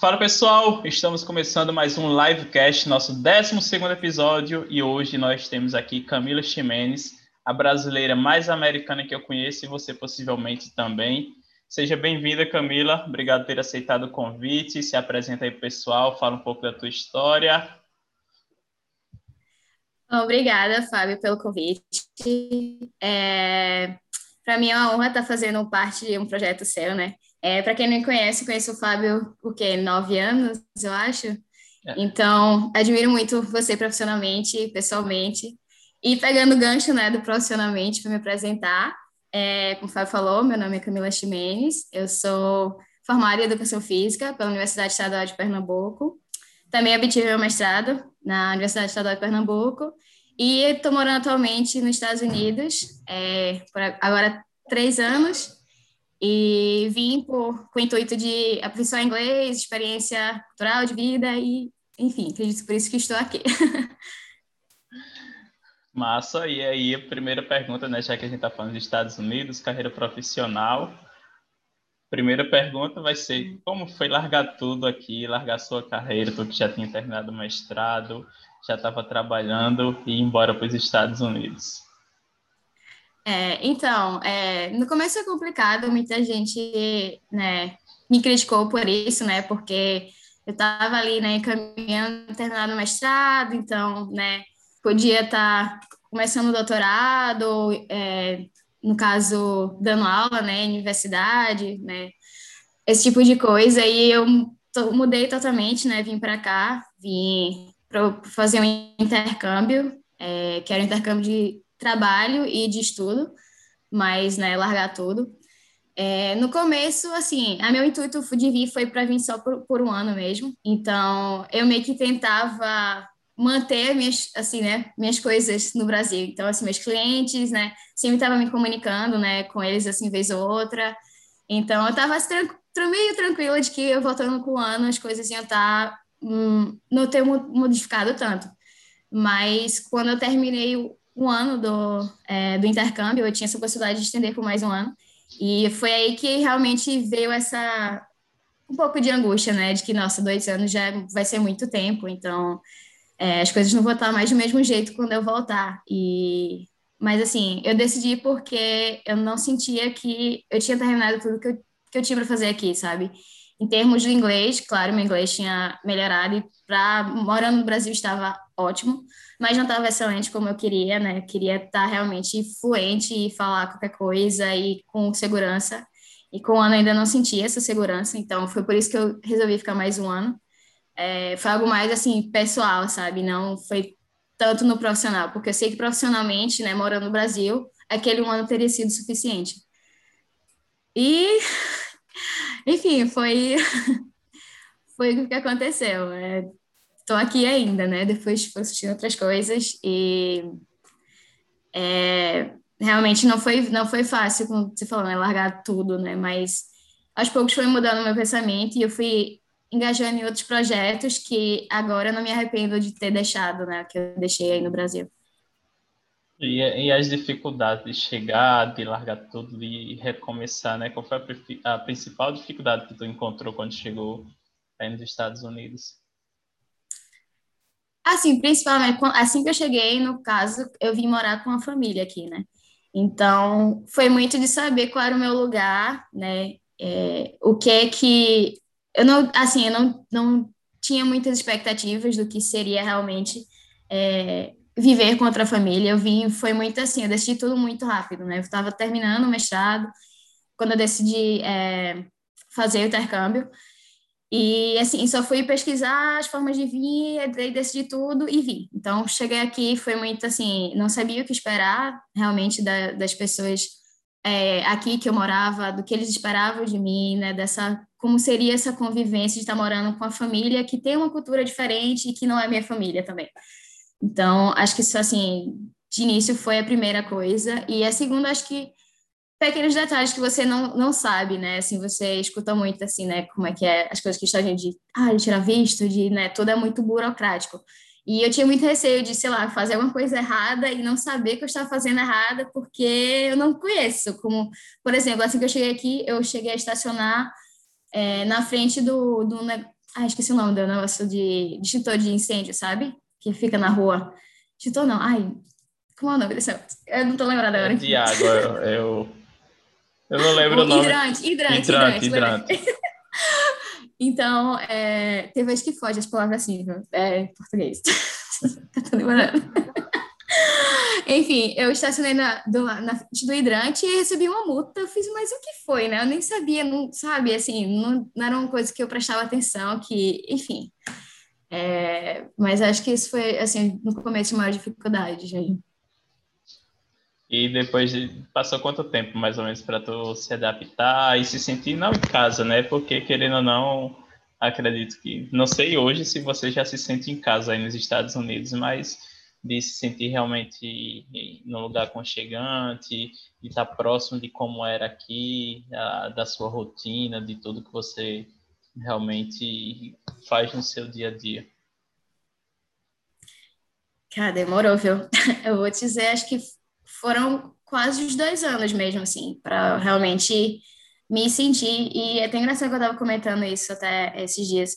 Fala pessoal, estamos começando mais um livecast, nosso 12 episódio, e hoje nós temos aqui Camila Ximenes, a brasileira mais americana que eu conheço e você possivelmente também. Seja bem-vinda, Camila. Obrigado por ter aceitado o convite. Se apresenta aí, pessoal. Fala um pouco da tua história. Obrigada, Fábio, pelo convite. É... Para mim é uma honra estar fazendo parte de um projeto seu, né? É, Para quem não me conhece, conheço o Fábio, o quê? Nove anos, eu acho. É. Então, admiro muito você profissionalmente, pessoalmente. E pegando o gancho né, do profissionalmente para me apresentar, é, como o Fábio falou, meu nome é Camila Ximenes, eu sou formada em Educação Física pela Universidade Estadual de Pernambuco. Também obtive meu mestrado na Universidade Estadual de Pernambuco e estou morando atualmente nos Estados Unidos, é, por agora três anos, e vim por, com o intuito de aperfeiçoar inglês, experiência cultural de vida e, enfim, acredito por isso que estou aqui. Massa, e aí a primeira pergunta, né, já que a gente está falando dos Estados Unidos, carreira profissional, primeira pergunta vai ser como foi largar tudo aqui, largar sua carreira, tu que já tinha terminado o mestrado, já estava trabalhando e ir embora para os Estados Unidos? É, então, é, no começo é complicado, muita gente né, me criticou por isso, né, porque eu estava ali, né, caminhando, terminando o mestrado, então, né, podia estar tá começando o doutorado, é, no caso, dando aula, né, em universidade, né, esse tipo de coisa, e eu mudei totalmente, né, vim para cá, vim para fazer um intercâmbio, é, que era um intercâmbio de trabalho e de estudo, mas, né, largar tudo. É, no começo, assim, a meu intuito de vir foi para vir só por, por, um ano mesmo. Então, eu meio que tentava manter minhas, assim, né, minhas coisas no Brasil. Então, assim, meus clientes, né, sempre estava me comunicando, né, com eles, assim, vez ou outra. Então, eu estava meio tranquila de que eu voltando com o ano as coisas iam estar, tá, hum, não ter modificado tanto. Mas, quando eu terminei um ano do, é, do intercâmbio, eu tinha essa possibilidade de estender por mais um ano. E foi aí que realmente veio essa um pouco de angústia, né? De que, nossa, dois anos já vai ser muito tempo, então é, as coisas não vão estar mais do mesmo jeito quando eu voltar. E mas assim, eu decidi porque eu não sentia que eu tinha terminado tudo que eu, que eu tinha para fazer aqui, sabe? Em termos de inglês, claro, meu inglês tinha melhorado e para morando no Brasil estava ótimo, mas não estava excelente como eu queria, né? Eu queria estar realmente fluente e falar qualquer coisa e com segurança. E com o ano ainda não sentia essa segurança, então foi por isso que eu resolvi ficar mais um ano. É, foi algo mais assim pessoal, sabe? Não foi tanto no profissional, porque eu sei que profissionalmente, né, morando no Brasil, aquele um ano teria sido suficiente. E, enfim, foi foi o que aconteceu. É, estou aqui ainda, né? Depois fui assistindo outras coisas e é, realmente não foi não foi fácil, como você falou, né? Largar tudo, né? Mas aos poucos foi mudando meu pensamento e eu fui engajando em outros projetos que agora não me arrependo de ter deixado, né? Que eu deixei aí no Brasil. E, e as dificuldades de chegar, de largar tudo e recomeçar, né? Qual foi a, a principal dificuldade que tu encontrou quando chegou aí nos Estados Unidos? Assim, principalmente, assim que eu cheguei, no caso, eu vim morar com a família aqui, né? Então, foi muito de saber qual era o meu lugar, né? É, o que é que... Eu não, assim, eu não, não tinha muitas expectativas do que seria realmente é, viver com outra família. Eu vim, foi muito assim, eu decidi tudo muito rápido, né? Eu estava terminando o mestrado, quando eu decidi é, fazer o intercâmbio, e assim, só fui pesquisar as formas de vir, daí decidi tudo e vi. Então, cheguei aqui, foi muito assim, não sabia o que esperar realmente da, das pessoas é, aqui que eu morava, do que eles esperavam de mim, né, dessa, como seria essa convivência de estar morando com a família que tem uma cultura diferente e que não é minha família também. Então, acho que isso, assim, de início foi a primeira coisa. E a segunda, acho que pequenos detalhes que você não, não sabe, né? Assim, você escuta muito, assim, né? Como é que é as coisas que estão de, ah, de tirar visto, de, né? Tudo é muito burocrático. E eu tinha muito receio de, sei lá, fazer alguma coisa errada e não saber que eu estava fazendo errada porque eu não conheço. Como, por exemplo, assim que eu cheguei aqui, eu cheguei a estacionar é, na frente do, do Ah, esqueci o nome do negócio de, de extintor de incêndio, sabe? Que fica na rua. Extintor não, ai, como é o nome desse Eu não tô lembrada agora. É de água, eu, eu, não lembro o, o nome. Hidrante, hidrante, hidrante. hidrante, hidrante. então, é, tem vez que foge as palavras assim, é, em português. tô lembrando. Enfim, eu estacionei na, do, na do hidrante e recebi uma multa. Eu fiz, mas o que foi, né? Eu nem sabia, não sabe, assim, não, não era uma coisa que eu prestava atenção, que, enfim. É, mas acho que isso foi, assim, no começo, a maior dificuldade, gente. E depois de, passou quanto tempo, mais ou menos, para tu se adaptar e se sentir não em casa, né? Porque, querendo ou não, acredito que, não sei hoje se você já se sente em casa aí nos Estados Unidos, mas de se sentir realmente num lugar aconchegante, de estar próximo de como era aqui, a, da sua rotina, de tudo que você realmente faz no seu dia a dia. Cara, demorou, viu? Eu vou te dizer, acho que foram quase os dois anos mesmo, assim, para realmente me sentir. E é até engraçado que eu estava comentando isso até esses dias,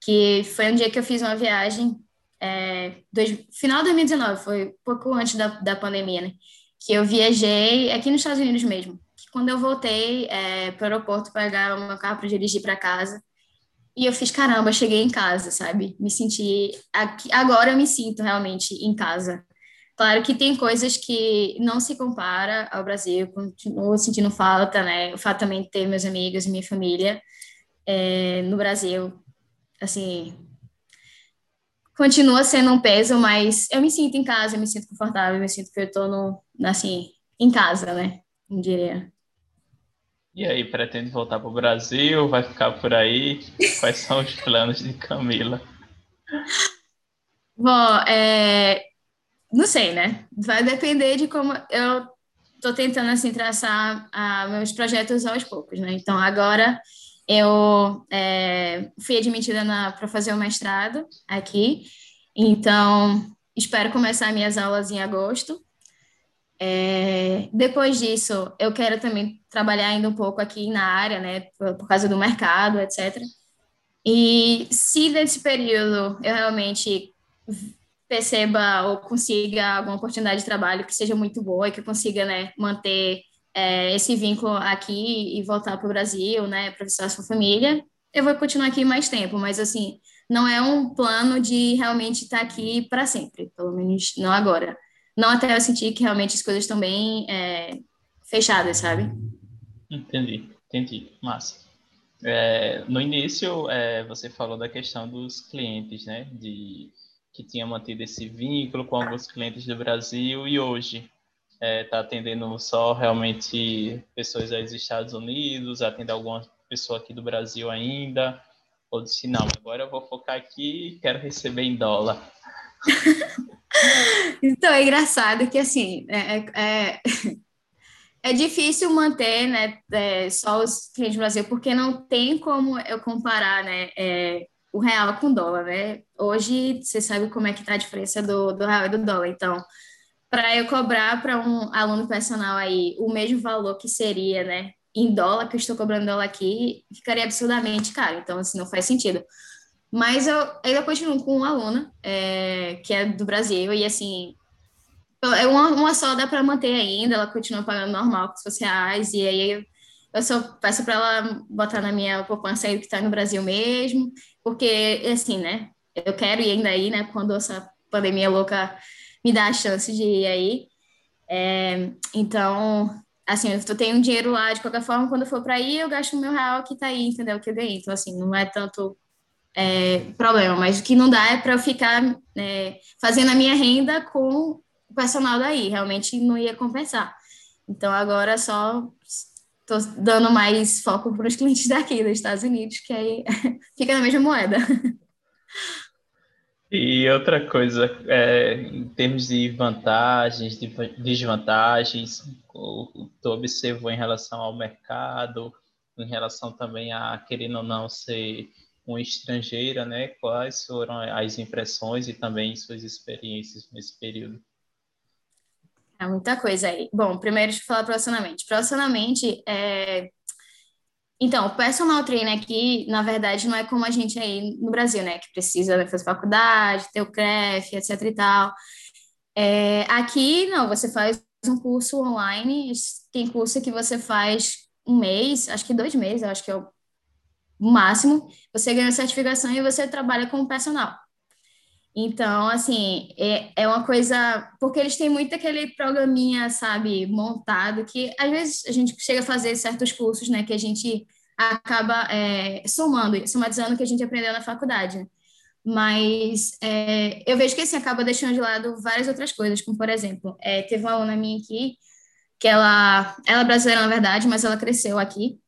que foi um dia que eu fiz uma viagem é, dois, final de 2019, foi pouco antes da, da pandemia, né? Que eu viajei aqui nos Estados Unidos mesmo. Que quando eu voltei é, para o aeroporto pegar o meu carro para dirigir para casa, e eu fiz, caramba, cheguei em casa, sabe? Me senti. Aqui, agora eu me sinto realmente em casa. Claro que tem coisas que não se compara ao Brasil, continuo sentindo falta, né? O fato também de ter meus amigos e minha família é, no Brasil, assim, continua sendo um peso, mas eu me sinto em casa, eu me sinto confortável, eu me sinto que eu estou no, assim, em casa, né? Não diria. E aí, pretende voltar para o Brasil? Vai ficar por aí? Quais são os planos de Camila? Bom, é... não sei, né? Vai depender de como eu estou tentando assim traçar ah, meus projetos aos poucos, né? Então agora eu é, fui admitida para fazer o mestrado aqui, então espero começar minhas aulas em agosto. É, depois disso, eu quero também trabalhar ainda um pouco aqui na área, né, por, por causa do mercado, etc. E se nesse período eu realmente perceba ou consiga alguma oportunidade de trabalho que seja muito boa e que consiga, né, manter é, esse vínculo aqui e voltar para o Brasil, né, para visitar sua família, eu vou continuar aqui mais tempo, mas assim, não é um plano de realmente estar aqui para sempre, pelo menos não agora. Não até eu sentir que realmente as coisas estão bem é, fechadas, sabe? Entendi, entendi, massa. É, no início, é, você falou da questão dos clientes, né, de que tinha mantido esse vínculo com alguns clientes do Brasil e hoje está é, tá atendendo só realmente pessoas dos Estados Unidos, atende alguma pessoa aqui do Brasil ainda, ou disse, não, agora eu vou focar aqui quero receber em dólar. então, é engraçado que, assim, é, é, é, é difícil manter, né, é, só os clientes do Brasil, porque não tem como eu comparar, né, é, o real com o dólar, né? Hoje, você sabe como é que tá a diferença do, do real e do dólar, então para eu cobrar para um aluno personal aí o mesmo valor que seria, né, em dólar, que eu estou cobrando dólar aqui, ficaria absurdamente caro. Então, assim, não faz sentido. Mas eu ainda continuo com uma aluna, é, que é do Brasil, e assim, uma, uma só dá para manter ainda, ela continua pagando normal, com os reais, e aí eu só peço para ela botar na minha poupança aí que está no Brasil mesmo, porque, assim, né, eu quero ir ainda aí, né, quando essa pandemia louca me dá a chance de ir aí. É, então, assim, eu tenho um dinheiro lá, de qualquer forma, quando eu for para aí, eu gasto o meu real que tá aí, entendeu? Que eu ganhei. Então, assim, não é tanto é, problema, mas o que não dá é para eu ficar é, fazendo a minha renda com o personal daí, realmente não ia compensar. Então, agora só estou dando mais foco para os clientes daqui, dos Estados Unidos, que aí fica na mesma moeda. E outra coisa, é, em termos de vantagens, de desvantagens, tu observou em relação ao mercado, em relação também a, querendo ou não, ser uma estrangeira, né? Quais foram as impressões e também suas experiências nesse período? É muita coisa aí. Bom, primeiro deixa eu falar profissionalmente. Profissionalmente, é, Então, o personal trainer aqui, na verdade, não é como a gente aí no Brasil, né? Que precisa fazer faculdade, ter o CREF, etc e tal. É, aqui, não, você faz um curso online, tem curso que você faz um mês, acho que dois meses, acho que é o máximo, você ganha a certificação e você trabalha como personal. Então, assim, é, é uma coisa. Porque eles têm muito aquele programinha, sabe, montado, que às vezes a gente chega a fazer certos cursos, né, que a gente acaba é, somando, somatizando o que a gente aprendeu na faculdade. Mas é, eu vejo que assim, acaba deixando de lado várias outras coisas, como por exemplo, é, teve uma aluna minha aqui, que ela, ela é brasileira na verdade, mas ela cresceu aqui.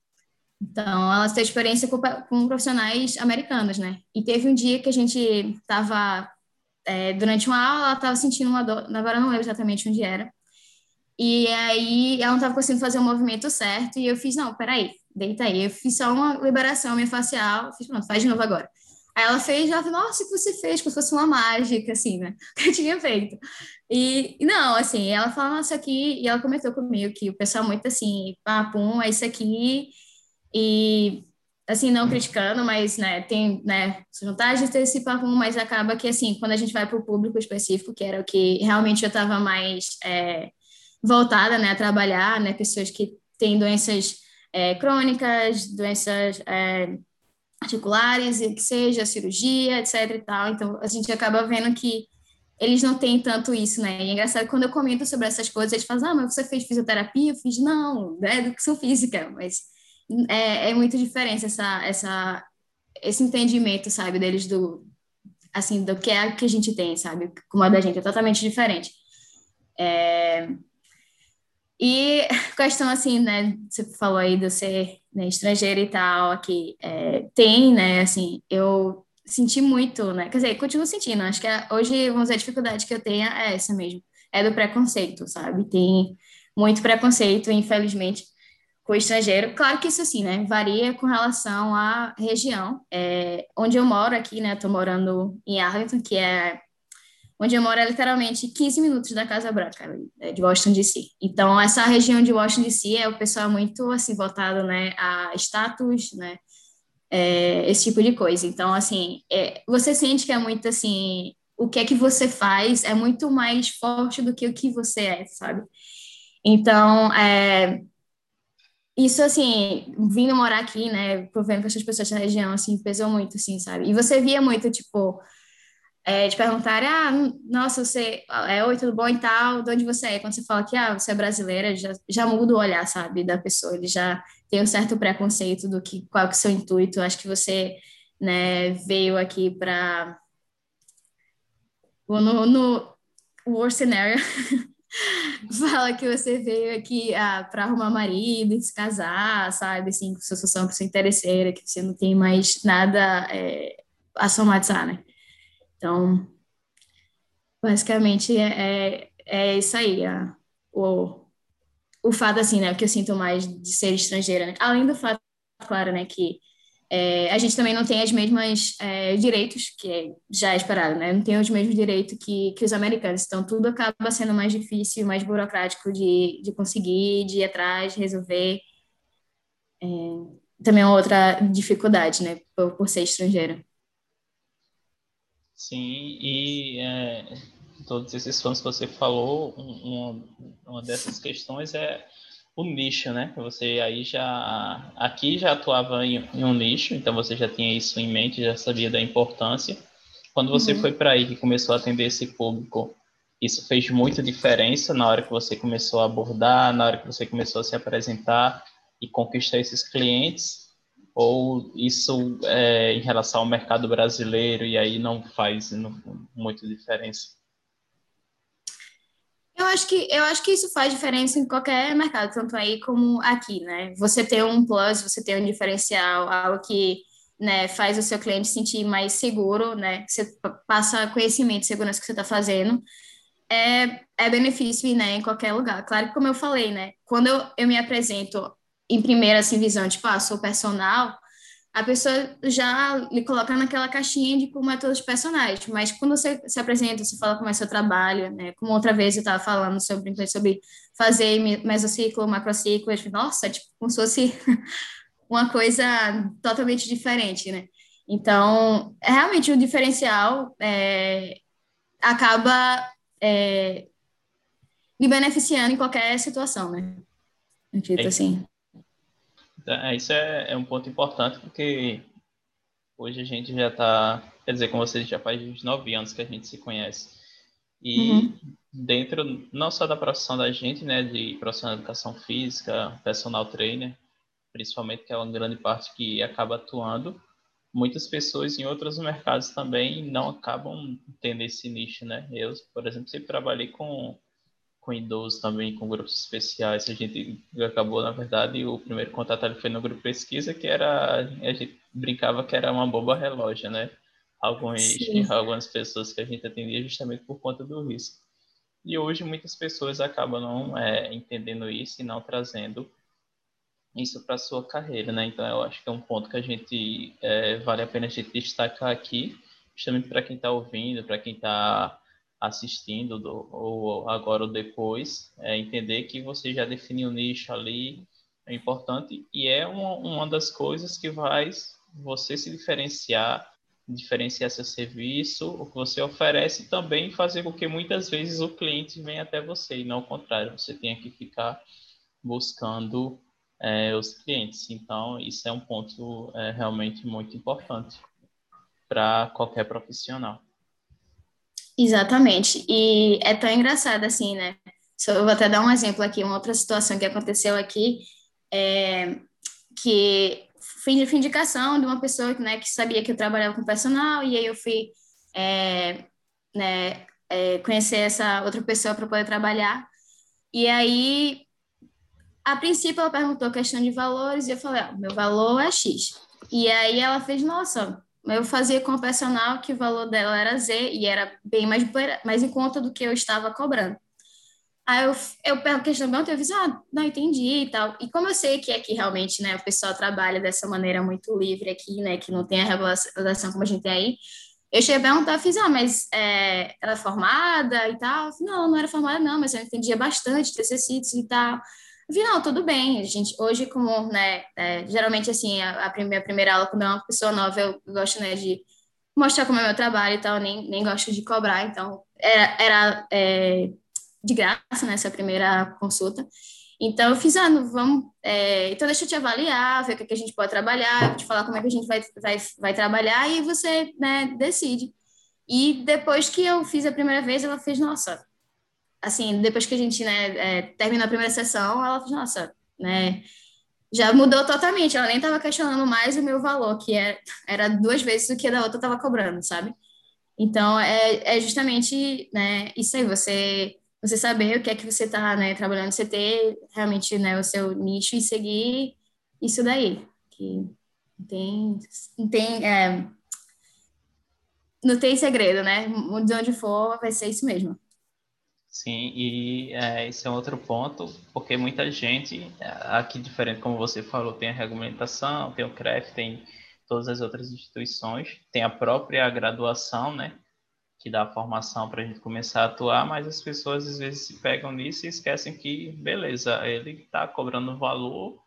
Então, ela tem experiência com, com profissionais americanos, né? E teve um dia que a gente estava, é, durante uma aula, ela estava sentindo uma dor, agora não lembro exatamente onde era. E aí ela não estava conseguindo fazer o movimento certo, e eu fiz, não, peraí, deita aí. Eu fiz só uma liberação minha facial, fiz, pronto, faz de novo agora. Aí ela fez, ela falou, nossa, o que você fez? Como se fosse uma mágica, assim, né? Que eu tinha feito. E, não, assim, ela falou, nossa, aqui, e ela comentou comigo que o pessoal muito assim, papum, é isso aqui, e, assim, não criticando, mas, né, tem, né, vantagens de ter esse papum, mas acaba que, assim, quando a gente vai para o público específico, que era o que realmente eu estava mais é, voltada, né, a trabalhar, né, pessoas que têm doenças é, crônicas, doenças... É, articulares, e que seja cirurgia, etc e tal. Então, a gente acaba vendo que eles não têm tanto isso, né? E é engraçado quando eu comento sobre essas coisas, eles falam, ah, mas você fez fisioterapia? Eu fiz, não, é educação física, mas é, é muito diferente essa, essa, esse entendimento, sabe, deles do, assim, do que é que a gente tem, sabe? Como a da gente, é totalmente diferente. É... E questão, assim, né, você falou aí de ser né, estrangeira e tal, aqui, é, tem, né, assim, eu senti muito, né, quer dizer, continuo sentindo, acho que a, hoje, vamos dizer, a dificuldade que eu tenho é essa mesmo, é do preconceito, sabe, tem muito preconceito, infelizmente, o estrangeiro, claro que isso, assim, né, varia com relação à região, é, onde eu moro aqui, né, tô morando em Arlington, que é onde eu moro é literalmente 15 minutos da Casa Branca, né, de Washington DC. Então, essa região de Washington DC é o pessoal muito, assim, voltado, né, a status, né, é, esse tipo de coisa. Então, assim, é, você sente que é muito, assim, o que é que você faz é muito mais forte do que o que você é, sabe? Então, é, isso, assim, vindo morar aqui, né, provendo com essas pessoas da região, assim, pesou muito, assim, sabe? E você via muito, tipo, é, de perguntar, ah, nossa, você é oi, tudo bom e tal, de onde você é? Quando você fala que ah, você é brasileira, já, já muda o olhar, sabe, da pessoa, ele já tem um certo preconceito do que qual que é o seu intuito. Acho que você, né, veio aqui para no, no worst scenario fala que você veio aqui ah, para arrumar marido, se casar, sabe, assim, com sua situação, com sua interesseira, que você não tem mais nada é, a somatizar, né? Então, basicamente é, é, é isso aí, o, o fato, assim, né, que eu sinto mais de ser estrangeira, né? além do fato, claro, né, que é, a gente também não tem os mesmos é, direitos, que é, já é esperado, né, não tem os mesmos direitos que, que os americanos, então tudo acaba sendo mais difícil, mais burocrático de, de conseguir, de ir atrás, resolver, é, também é outra dificuldade, né, por, por ser estrangeira. Sim, e é, todos esses fãs que você falou, uma, uma dessas questões é o nicho, né? Você aí já aqui já atuava em, em, um nicho, então você já tinha isso em mente, já sabia da importância. Quando você uhum. foi para aí que começou a atender esse público, isso fez muita diferença na hora que você começou a abordar, na hora que você começou a se apresentar e conquistar esses clientes? ou isso é, em relação ao mercado brasileiro e aí não faz não, muita diferença? Eu acho que eu acho que isso faz diferença em qualquer mercado, tanto aí como aqui, né? Você ter um plus, você ter um diferencial, algo que né, faz o seu cliente sentir mais seguro, né? Você passa conhecimento, segurança que você está fazendo, é, é benefício, né, em qualquer lugar. Claro que como eu falei, né? Quando eu, eu me apresento em primeira assim, visão, tipo, ah, sou personal, a pessoa já lhe coloca naquela caixinha de como é todos os personagens. Mas quando você se apresenta, você fala como é seu trabalho, né? Como outra vez eu estava falando sobre, sobre fazer mesociclo, macrociclo, nossa, tipo, como se fosse uma coisa totalmente diferente, né? Então, é realmente o diferencial é, acaba é, me beneficiando em qualquer situação, né? Acredito é, assim. É, isso é, é um ponto importante, porque hoje a gente já está, quer dizer, com vocês já faz nove anos que a gente se conhece. E uhum. dentro, não só da profissão da gente, né, de profissional de educação física, personal trainer, principalmente, que é uma grande parte que acaba atuando, muitas pessoas em outros mercados também não acabam tendo esse nicho, né? Eu, por exemplo, sempre trabalhei com com idosos também, com grupos especiais. A gente acabou, na verdade, o primeiro contato ali foi no grupo pesquisa, que era, a gente brincava que era uma boba relógio, né? Alguns, algumas pessoas que a gente atendia justamente por conta do risco. E hoje muitas pessoas acabam não é, entendendo isso e não trazendo isso para sua carreira, né? Então eu acho que é um ponto que a gente é, vale a pena a gente destacar aqui, justamente para quem está ouvindo, para quem está assistindo do, ou agora ou depois, é entender que você já definiu o nicho ali, é importante e é uma, uma das coisas que vai você se diferenciar, diferenciar seu serviço, o que você oferece também fazer com que muitas vezes o cliente venha até você e não o contrário, você tenha que ficar buscando é, os clientes. Então, isso é um ponto é, realmente muito importante para qualquer profissional. Exatamente. E é tão engraçado assim, né? Eu vou até dar um exemplo aqui, uma outra situação que aconteceu aqui, é, que fui de indicação de uma pessoa né, que sabia que eu trabalhava com personal, e aí eu fui é, né, é, conhecer essa outra pessoa para poder trabalhar. E aí, a princípio, ela perguntou questão de valores, e eu falei, ah, meu valor é X. E aí ela fez, nossa, eu fazia com o personal que o valor dela era Z e era bem mais, mais em conta do que eu estava cobrando. Aí eu, eu pergunto questão do eu disse, ah, não entendi e tal. E como eu sei que aqui realmente, né, o pessoal trabalha dessa maneira muito livre aqui, né, que não tem a regulação como a gente tem aí, eu cheguei a perguntar, fiz, ah, mas é, ela é formada e tal? Não, não era formada não, mas eu entendia bastante TCCs e tal. Vi, não, tudo bem, a gente, hoje como, né, é, geralmente, assim, a, a, primeira, primeira aula, quando é uma pessoa nova, eu gosto, né, de mostrar como é meu trabalho e tal, nem, nem gosto de cobrar, então, era, era é, de graça, né, essa primeira consulta, então, eu fiz, ah, vamos, é, então deixa eu te avaliar, ver o que, que a gente pode trabalhar, te falar como é que a gente vai, vai, vai trabalhar, e você, né, decide. E depois que eu fiz a primeira vez, ela fez, nossa, assim, depois que a gente, né, é, terminou a primeira sessão, ela falou, nossa, né, já mudou totalmente, ela nem estava questionando mais o meu valor, que é, era duas vezes o que a da outra estava cobrando, sabe? Então, é, é justamente, né, isso aí, você você saber o que é que você está né, trabalhando, você ter realmente né, o seu nicho e seguir isso daí, que tem, tem, é, não tem segredo, né? De onde for, vai ser isso mesmo. Sim, e é, esse é outro ponto, porque muita gente, aqui diferente como você falou, tem a regulamentação, tem o CREF, tem todas as outras instituições, tem a própria graduação, né, que dá a formação para a gente começar a atuar, mas as pessoas às vezes se pegam nisso e esquecem que, beleza, ele está cobrando valor,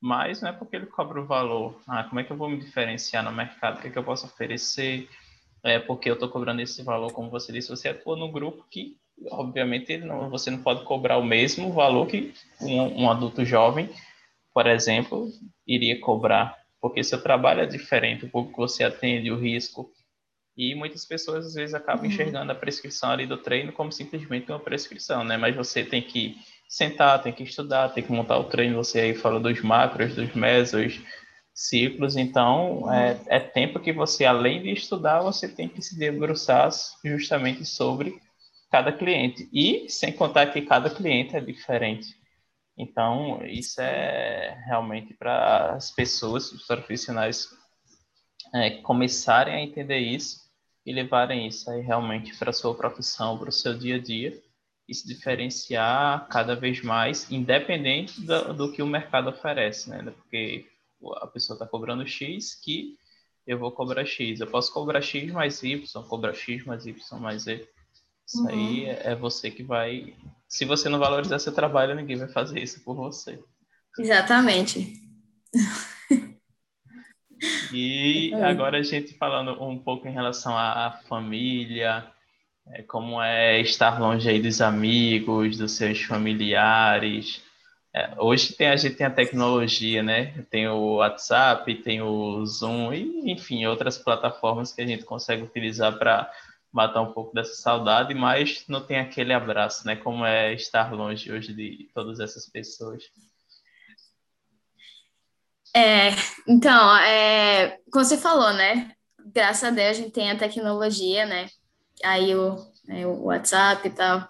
mas não é porque ele cobra o valor. Ah, como é que eu vou me diferenciar no mercado? O que, é que eu posso oferecer? É porque eu estou cobrando esse valor, como você disse, você atua no grupo que obviamente não, você não pode cobrar o mesmo valor que um, um, adulto jovem, por exemplo, iria cobrar, porque seu trabalho é diferente, o público que você atende, o risco. E muitas pessoas às vezes acabam uhum. enxergando a prescrição ali do treino como simplesmente uma prescrição, né? Mas você tem que sentar, tem que estudar, tem que montar o treino. Você aí fala dos macros, dos mesos, ciclos. Então, é, é tempo que você, além de estudar, você tem que se debruçar justamente sobre cada cliente. E sem contar que cada cliente é diferente. Então, isso é realmente para as pessoas, os profissionais, é, começarem a entender isso e levarem isso aí realmente para a sua profissão, para o seu dia a dia e se diferenciar cada vez mais, independente do, do que o mercado oferece, né? Porque a pessoa está cobrando X que eu vou cobrar X. Eu posso cobrar X mais Y, cobrar X mais Y mais Z. Isso uhum. aí é, você que vai. Se você não valorizar seu trabalho, ninguém vai fazer isso por você. Exatamente. E agora a gente falando um pouco em relação à família, é, como é estar longe aí dos amigos, dos seus familiares. É, hoje tem, a gente tem a tecnologia, né? Tem o WhatsApp, tem o Zoom e, enfim, outras plataformas que a gente consegue utilizar para matar um pouco dessa saudade, mas não tem aquele abraço, né? Como é estar longe hoje de todas essas pessoas. É, então, é, como você falou, né? Graças a Deus a gente tem a tecnologia, né? Aí o, né, o WhatsApp e tal,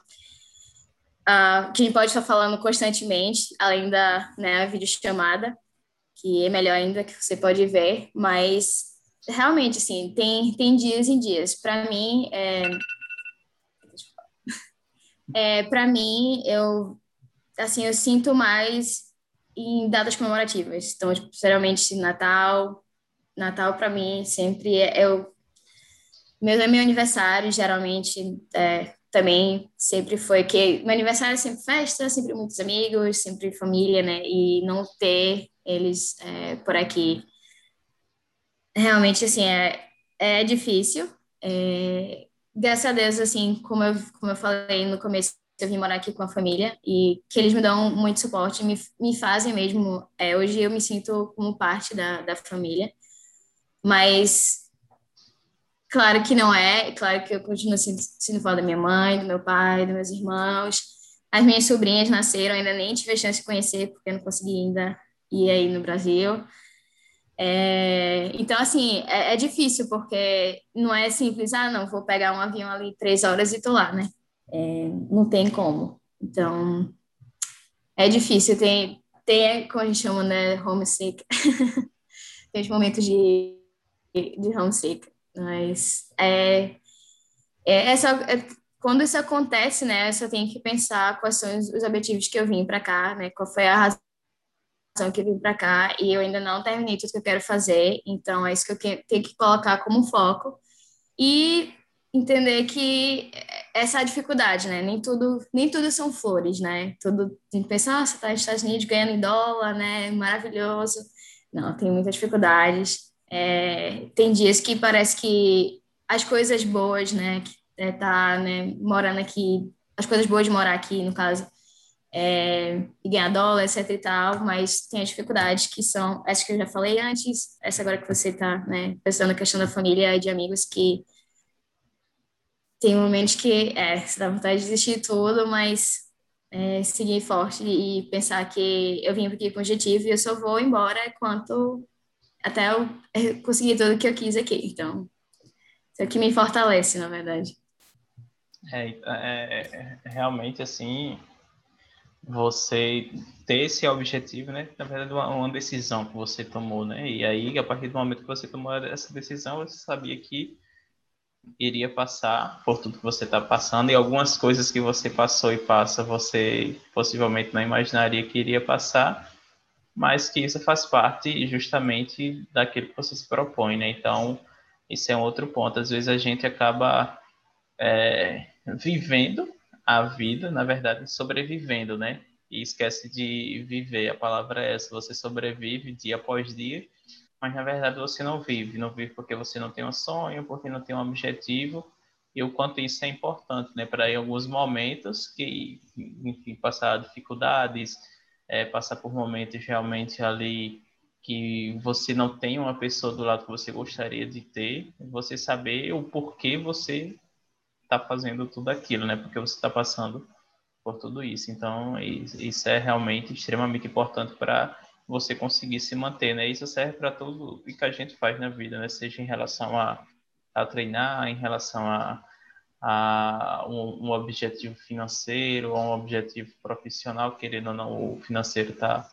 uh, que a gente pode estar falando constantemente, além da né, videochamada, que é melhor ainda, que você pode ver, mas realmente, assim, tem, tem dias em dias. Para mim, é, é para mim, eu, assim, eu sinto mais em datas comemorativas. Então, tipo, geralmente Natal, Natal para mim sempre é, é o meu, é meu aniversário, geralmente é, também sempre foi que meu aniversário é sempre festa, sempre muitos amigos, sempre família, né? E não ter eles é, por aqui realmente assim é, é difícil. É, graças a Deus, assim, como eu, como eu falei no começo, eu vim morar aqui com a família e que eles me dão muito suporte, me, me fazem mesmo. É, hoje eu me sinto como parte da, da família, mas claro que não é, claro que eu continuo sendo, sendo da minha mãe, do meu pai, dos meus irmãos. As minhas sobrinhas nasceram, ainda nem tive a chance de conhecer, porque eu não consegui ainda ir aí no Brasil. É, então, assim, é, é, difícil, porque não é simples, ah, não, vou pegar um avião ali três horas e tô lá, né? É, não tem como. Então, é difícil. Tem, tem como a gente chama, né, homesick. tem os momentos de, de homesick. Mas é, é, essa, é, quando isso acontece, né, você tem que pensar quais são os, os objetivos que eu vim para cá, né, qual foi a razão que eu vim para cá e eu ainda não terminei tudo que eu quero fazer, então é isso que eu tenho que colocar como foco. E entender que essa é a dificuldade, né? Nem tudo, nem tudo são flores, né? Tudo tem que pensar, você está nos Estados Unidos ganhando em dólar, né? Maravilhoso. Não, tem muitas dificuldades. É, tem dias que parece que as coisas boas, né? Que é, tá, né, morando aqui, as coisas boas de morar aqui, no caso, é, e ganhar dólar, etc e tal, mas tem as dificuldades que são, essas que eu já falei antes, essa agora que você está, né, pensando na questão da família e de amigos que tem momentos que é, você dá vontade de desistir de tudo, mas é, seguir forte e pensar que eu vim aqui com objetivo e eu só vou embora enquanto até eu é, conseguir tudo que eu quis aqui. Então, isso é o que me fortalece, na verdade. É, é, é realmente assim, você ter esse objetivo, né? Na verdade, uma, uma, decisão que você tomou, né? E aí, a partir do momento que você tomou essa decisão, você sabia que iria passar por tudo que você está passando e algumas coisas que você passou e passa você possivelmente não imaginaria que iria passar, mas que isso faz parte justamente daquilo que você se propõe, né? Então, isso é um outro ponto. Às vezes a gente acaba é, vivendo a vida, na verdade, sobrevivendo, né? E esquece de viver. A palavra é essa: você sobrevive dia após dia mas na verdade você não vive, não vive porque você não tem um sonho, porque não tem um objetivo, e o quanto isso é importante, né, para alguns momentos que, enfim, passar dificuldades, é, passar por momentos realmente ali que você não tem uma pessoa do lado que você gostaria de ter, você saber o porquê você está fazendo tudo aquilo, né, porque você está passando por tudo isso. Então, isso é realmente extremamente importante para você conseguir se manter, né? Isso serve para tudo o que a gente faz na vida, né? Seja em relação a, a treinar, em relação a, a um, um, objetivo financeiro, ou um objetivo profissional, querendo ou não, o financeiro está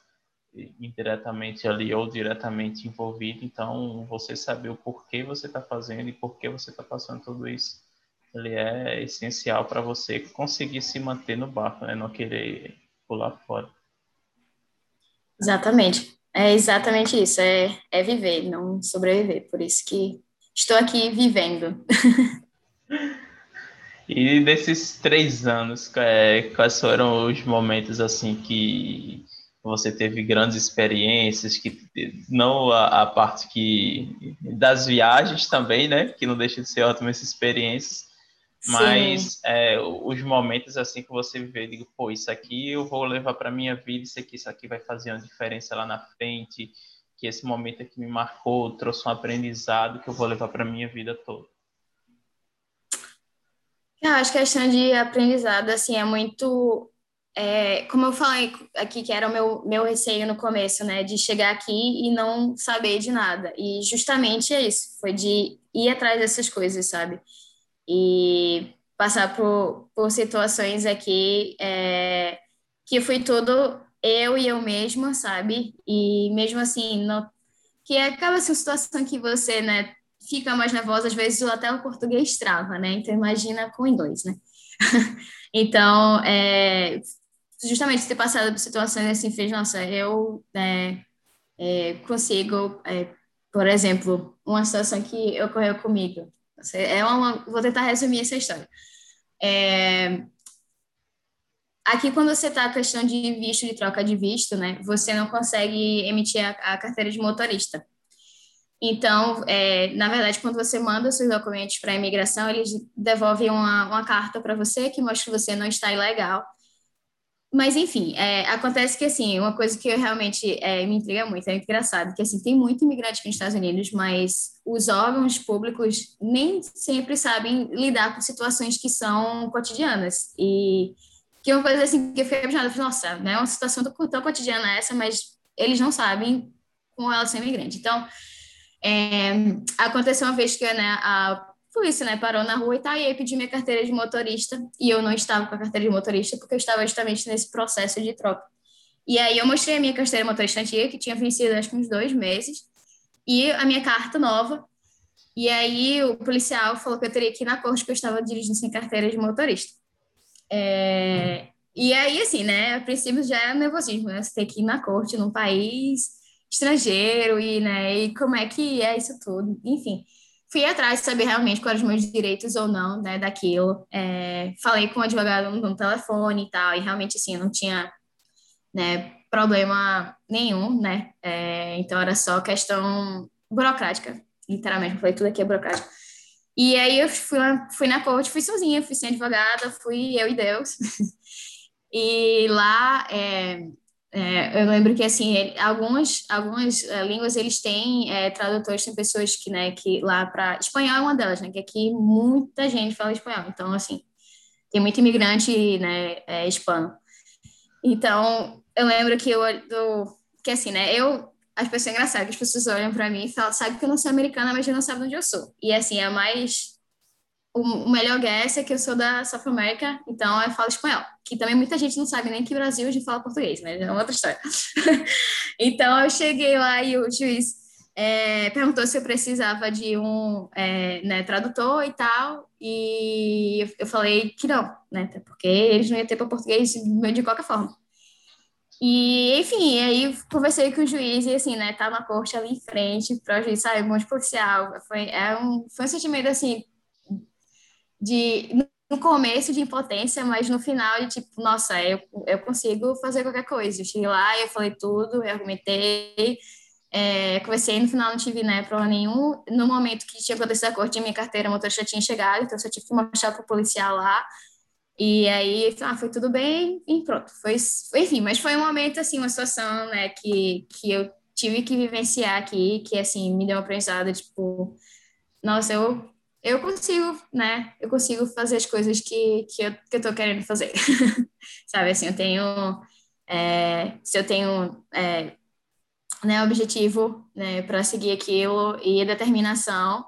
indiretamente ali ou diretamente envolvido. Então, você saber o porquê você está fazendo e por que você está passando tudo isso, ele é essencial para você conseguir se manter no barco, né? Não querer pular fora. Exatamente. É exatamente isso. É, é viver, não sobreviver. Por isso que estou aqui vivendo. E desses três anos, é, quais foram os momentos assim que você teve grandes experiências, que não a, a, parte que das viagens também, né, que não deixa de ser ótimas experiências, mas é, os momentos assim que você vê, digo, pô, isso aqui eu vou levar para minha vida, isso aqui, isso aqui vai fazer uma diferença lá na frente, que esse momento aqui me marcou, trouxe um aprendizado que eu vou levar para minha vida toda. Eu acho que a questão de aprendizado assim é muito é, como eu falei aqui, que era o meu, meu receio no começo, né, de chegar aqui e não saber de nada. E justamente é isso, foi de ir atrás dessas coisas, sabe? E passar por, por situações aqui é, que fui todo eu e eu mesma, sabe? E mesmo assim, que acaba sendo situação que você, né, fica mais nervosa, às vezes até o português trava, né? Então imagina com inglês, né? então, é, justamente ter passado por situações assim fez, nossa, eu é, é, consigo, é, por exemplo, uma situação que ocorreu comigo. É uma, vou tentar resumir essa história. É, aqui, quando você está a questão de visto, de troca de visto, né, você não consegue emitir a, a carteira de motorista. Então, é, na verdade, quando você manda seus documentos para a imigração, eles devolvem uma, uma carta para você que mostra que você não está ilegal mas, enfim, é, acontece que, assim, uma coisa que realmente é, me intriga muito, é engraçado, que, assim, tem muito imigrante aqui nos Estados Unidos, mas os órgãos públicos nem sempre sabem lidar com situações que são cotidianas. E que é uma coisa, assim, que eu fiquei imaginando, nossa, né, uma situação tão, cotidiana essa, mas eles não sabem como ela ser imigrante. Então, é, aconteceu uma vez que né, a polícia, né, parou na rua e tá, aí pedi minha carteira de motorista, e eu não estava com a carteira de motorista porque eu estava justamente nesse processo de troca. E aí eu mostrei a minha carteira de motorista antiga, que tinha vencido acho que uns dois meses, e a minha carta nova, e aí o policial falou que eu teria que ir na corte porque eu estava dirigindo sem carteira de motorista. É... E aí, assim, né, a princípio já é nervosismo, né, você ter que ir na corte num país estrangeiro e, né, e como é que é isso tudo, enfim fui atrás de saber realmente quais eram os meus direitos ou não, né, daquilo. É, falei com o advogado no telefone e tal, e realmente, assim, não tinha, né, problema nenhum, né, é, então era só questão burocrática, literalmente, falei tudo aqui é burocrático. E aí eu fui, lá, fui na corte, fui sozinha, fui sem advogada, fui eu e Deus. e lá, é, é, eu lembro que assim ele, algumas algumas uh, línguas eles têm é, tradutores tem pessoas que né que lá para espanhol é uma delas né que aqui muita gente fala espanhol. Então assim tem muito imigrante né é, hispano. Então eu lembro que eu do, que assim né eu as pessoas é engraçado que as pessoas olham para mim e falam sabe que eu não sou americana mas não sabem onde eu sou. E assim é mais o, melhor guess é que eu sou da South America, então eu falo espanhol, que também muita gente não sabe nem que Brasil a gente fala português, mas é outra história. então eu cheguei lá e o juiz é, perguntou se eu precisava de um é, né, tradutor e tal, e eu falei que não, né, porque eles não iam ter para português de qualquer forma. E, enfim, aí conversei com o juiz e, assim, né, tá na corte ali em frente, para o juiz, sabe, um monte policial. Foi, é um, foi um sentimento, assim, de no começo de impotência, mas no final de tipo, nossa, eu, eu consigo fazer qualquer coisa. Eu cheguei lá, eu falei tudo, eu argumentei, é, conversei, no final não tive né, problema nenhum. No momento que tinha acontecido a corte, minha carteira, motorista tinha chegado, então só tive que mostrar para o policial lá. E aí, ah, foi tudo bem e pronto. Foi, enfim, mas foi um momento, assim, uma situação, né, que, que eu tive que vivenciar aqui, que, assim, me deu uma aprendizado, tipo, nossa, eu eu consigo, né? Eu consigo fazer as coisas que, que, eu, que eu tô querendo fazer. Sabe, assim, eu tenho... É, se eu tenho é, né, objetivo né, para seguir aquilo e determinação,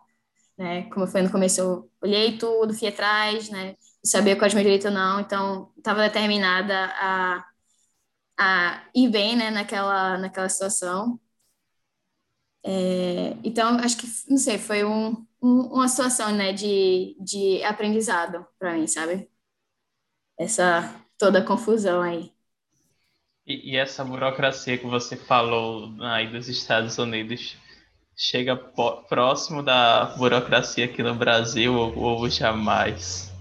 né? Como foi no começo, eu olhei tudo, fui atrás, né? Saber qual é o ou não, então estava determinada a, a ir bem, né, naquela, naquela situação. É, então, acho que, não sei, foi um, uma situação, né, de, de aprendizado para mim, sabe? Essa toda confusão aí. E, e, essa burocracia que você falou aí dos Estados Unidos chega próximo da burocracia aqui no Brasil ou, ou jamais?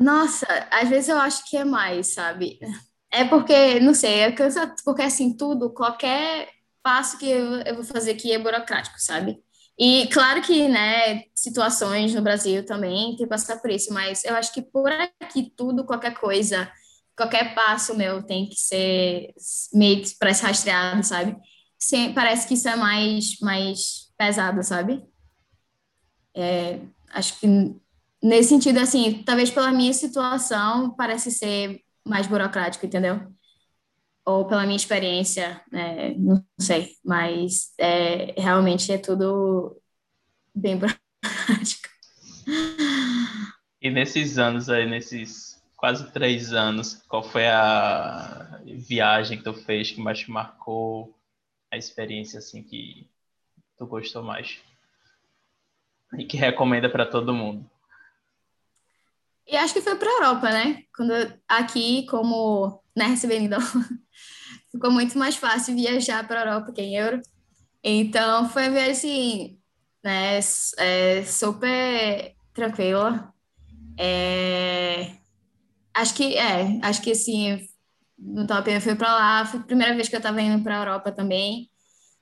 Nossa, às vezes eu acho que é mais, sabe? É porque, não sei, é porque assim, tudo, qualquer passo que eu, eu vou fazer aqui é burocrático, sabe? E claro que, né, situações no Brasil também tem que passar por isso, mas eu acho que por aqui tudo, qualquer coisa, qualquer passo meu tem que ser meio que parece rastreado, sabe? Parece que isso é mais, mais pesado, sabe? É, acho que nesse sentido, assim, talvez pela minha situação, parece ser mais burocrático, entendeu? Ou pela minha experiência, né? não sei, mas é, realmente é tudo bem burocrático. E nesses anos aí, nesses quase três anos, qual foi a viagem que tu fez que mais te marcou? A experiência assim que tu gostou mais? E que recomenda para todo mundo? E acho que foi para a Europa, né? Quando aqui, como né, recebendo ficou muito mais fácil viajar para a Europa que em euro. Então foi viagem assim, né, é, super tranquila. É, acho que é, acho que assim, no top eu fui para lá, foi a primeira vez que eu estava indo para a Europa também.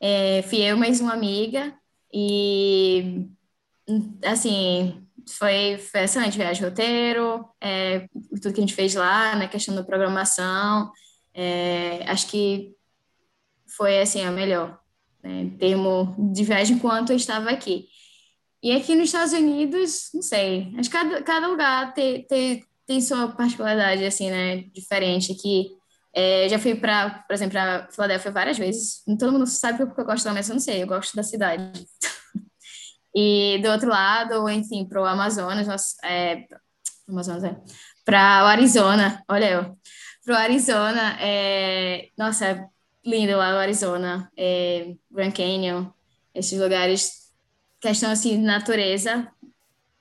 É, fui eu mais uma amiga e assim, foi, foi viagem roteiro, é, tudo que a gente fez lá, na né, questão da programação, é, acho que foi assim a melhor, né, em termos de viagem enquanto eu estava aqui. E aqui nos Estados Unidos, não sei, acho que cada, cada lugar tem, tem, tem sua particularidade, assim, né, diferente aqui. É, já fui para, por exemplo, para Filadélfia várias vezes. Todo mundo sabe porque eu gosto lá, mas eu não sei, eu gosto da cidade. E do outro lado, enfim, para o Amazonas, nós, é, Amazonas é, para o Arizona, olha eu, para o Arizona, é, nossa, é lindo lá o Arizona, é, Grand Canyon, esses lugares, questão assim de natureza,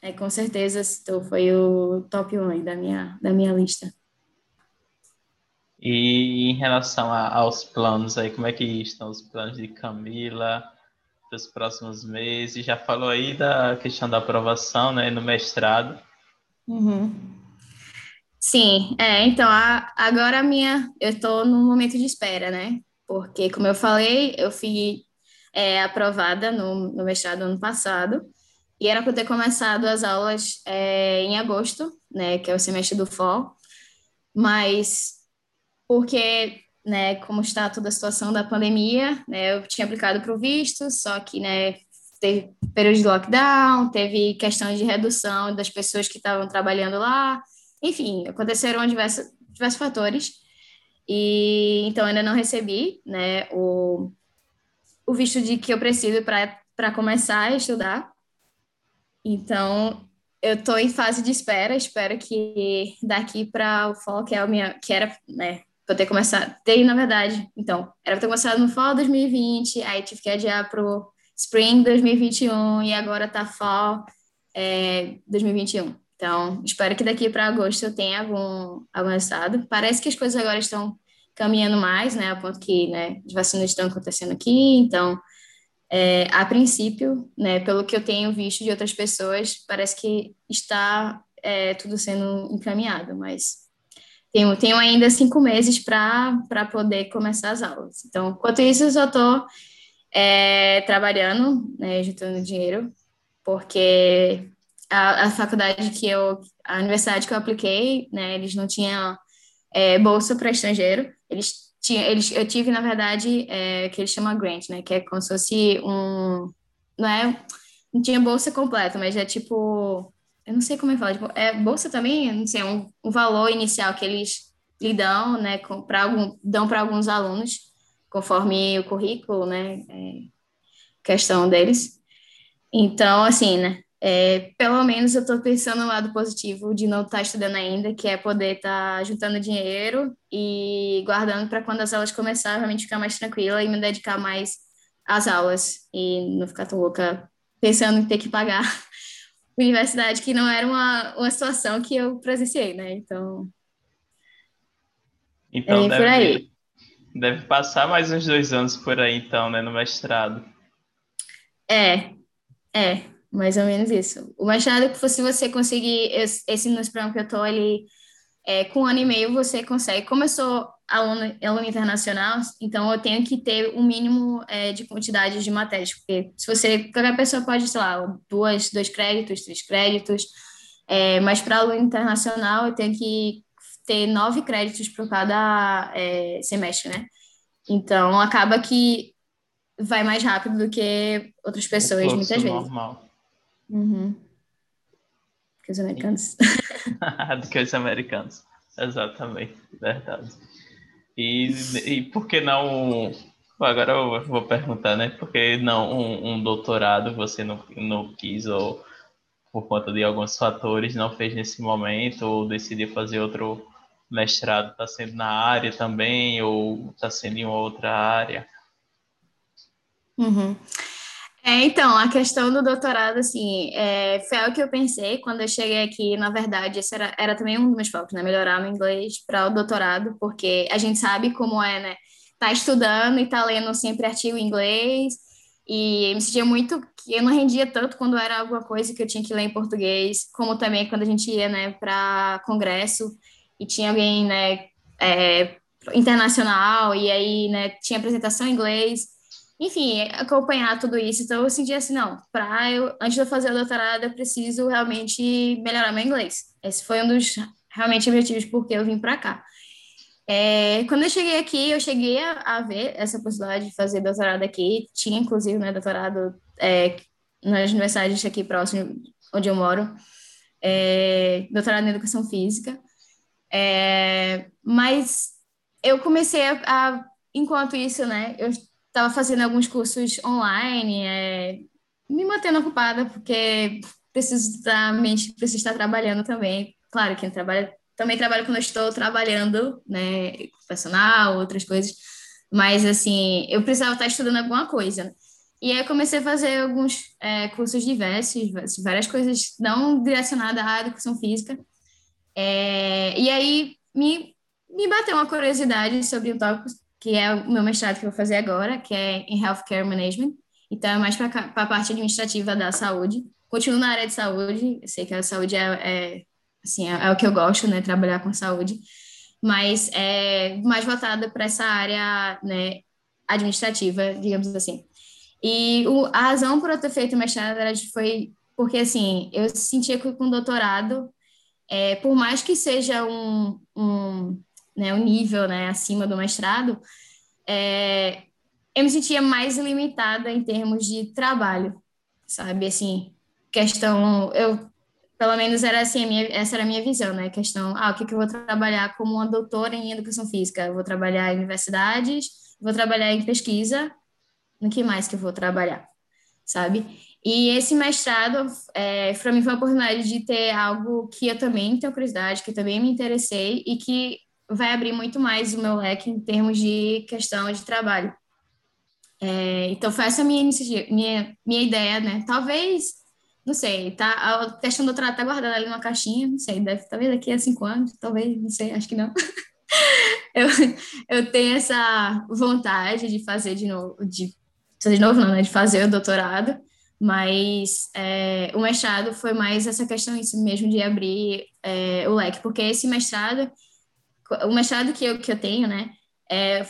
é, com certeza então, foi o top 1 da minha, da minha lista. E em relação a, aos planos aí, como é que estão os planos de Camila? Os próximos meses. Já falou aí da questão da aprovação, né, no mestrado. Uhum. Sim, é, então, a, agora a minha, eu estou no momento de espera, né, porque, como eu falei, eu fui é, aprovada no, no mestrado ano passado, e era para ter começado as aulas é, em agosto, né, que é o semestre do fall, mas porque né, como está toda a situação da pandemia, né, eu tinha aplicado para o visto, só que, né, teve período de lockdown, teve questão de redução das pessoas que estavam trabalhando lá, enfim, aconteceram diversos, diversos fatores, e então ainda não recebi, né, o, o visto de que eu preciso para começar a estudar, então eu estou em fase de espera, espero que daqui para o fall, que é a minha, que era, né, para ter começado, ter, na verdade, então, era para ter começado no fall 2020, aí tive que adiar pro spring 2021 e agora tá fall é, 2021. Então, espero que daqui para agosto eu tenha algum, algum. Parece que as coisas agora estão caminhando mais, né, a ponto que, né, as vacinas estão acontecendo aqui, então, é, a princípio, né, pelo que eu tenho visto de outras pessoas, parece que está é, tudo sendo encaminhado, mas tenho, tenho ainda cinco meses para poder começar as aulas. Então, enquanto isso, eu só estou é, trabalhando, né, juntando dinheiro, porque a, a, faculdade que eu, a universidade que eu apliquei, né, eles não tinham é, bolsa para estrangeiro, eles tinham, eles, eu tive, na verdade, é, que eles chamam grant, né, que é como se fosse um, não é, não tinha bolsa completa, mas é tipo eu não sei como é que fala, tipo, é bolsa também, não sei, um, um valor inicial que eles lhe dão, né, para algum, dão para alguns alunos, conforme o currículo, né, é, questão deles. Então, assim, né, é, pelo menos eu estou pensando no lado positivo de não estar tá estudando ainda, que é poder estar tá juntando dinheiro e guardando para quando as aulas começarem, realmente ficar mais tranquila e me dedicar mais às aulas e não ficar tão louca pensando em ter que pagar universidade, que não era uma, uma situação que eu presenciei, né? Então. Então, é deve, por aí. deve passar mais uns dois anos por aí, então, né? No mestrado. É, é, mais ou menos isso. O mestrado, se você conseguir esse, esse programa que eu tô ali, é, com um ano e meio você consegue. Como eu sou aluno, aluno internacional, então eu tenho que ter um mínimo é, de quantidade de matérias, porque se você, qualquer pessoa pode, sei lá, duas, dois créditos, três créditos, é, mas para aluno internacional eu tenho que ter nove créditos por cada é, semestre, né? Então acaba que vai mais rápido do que outras pessoas, muitas vezes. normal. Uhum. Que os americanos. do que os americanos. Exatamente, verdade. E, e por que não. Agora eu vou perguntar, né? Por que não um, um doutorado você não, não quis, ou por conta de alguns fatores, não fez nesse momento, ou decidiu fazer outro mestrado? Está sendo na área também, ou está sendo em outra área? Uhum. É, então, a questão do doutorado, assim, é, foi o que eu pensei quando eu cheguei aqui. Na verdade, esse era, era também um dos meus focos, né? Melhorar o inglês para o doutorado, porque a gente sabe como é, né? Tá estudando e tá lendo sempre artigo em inglês, e me sentia muito que eu não rendia tanto quando era alguma coisa que eu tinha que ler em português, como também quando a gente ia, né, para congresso e tinha alguém, né, é, internacional, e aí, né, tinha apresentação em inglês enfim, acompanhar tudo isso. Então, eu senti assim, não, para eu, antes de eu fazer o doutorado, eu preciso realmente melhorar meu inglês. Esse foi um dos realmente objetivos porque eu vim para cá. É, quando eu cheguei aqui, eu cheguei a, a, ver essa possibilidade de fazer doutorado aqui. Tinha, inclusive, né, doutorado é, nas universidades aqui próximo onde eu moro, é, doutorado em educação física. É, mas eu comecei a, a, enquanto isso, né, eu estava fazendo alguns cursos online, é, me mantendo ocupada, porque preciso da mente, preciso estar trabalhando também. Claro que trabalho, também trabalho quando estou trabalhando, né, profissional, outras coisas, mas assim, eu precisava estar estudando alguma coisa. E aí eu comecei a fazer alguns é, cursos diversos, várias coisas não direcionadas à educação física. É, e aí me, me bateu uma curiosidade sobre um tópico que é o meu mestrado que eu vou fazer agora, que é em Healthcare Management. Então, é mais para a parte administrativa da saúde. Continuo na área de saúde, eu sei que a saúde é, é assim, é, é, o que eu gosto, né, trabalhar com saúde, mas é mais voltada para essa área, né, administrativa, digamos assim. E o, a razão por eu ter feito mestrado foi porque, assim, eu sentia que com doutorado, é, por mais que seja um, um né, o nível né, acima do mestrado, é, eu me sentia mais limitada em termos de trabalho, sabe? Assim, questão, eu, pelo menos era assim, minha, essa era a minha visão, né? Questão, ah, o que, que eu vou trabalhar como uma doutora em educação física? Eu vou trabalhar em universidades, vou trabalhar em pesquisa, no que mais que eu vou trabalhar, sabe? E esse mestrado, é, para mim, foi uma oportunidade de ter algo que eu também tenho curiosidade, que eu também me interessei e que vai abrir muito mais o meu leque em termos de questão de trabalho. É, então, foi essa minha, minha, minha ideia, né? Talvez, não sei, tá, a questão do doutorado tá guardada ali numa caixinha, não sei, deve, talvez daqui a cinco anos, talvez, não sei, acho que não. eu, eu tenho essa vontade de fazer de novo, de fazer de novo, não, né? De fazer o doutorado, mas é, o mestrado foi mais essa questão isso mesmo de abrir é, o leque, porque esse mestrado o mestrado que eu, que eu tenho, né, é,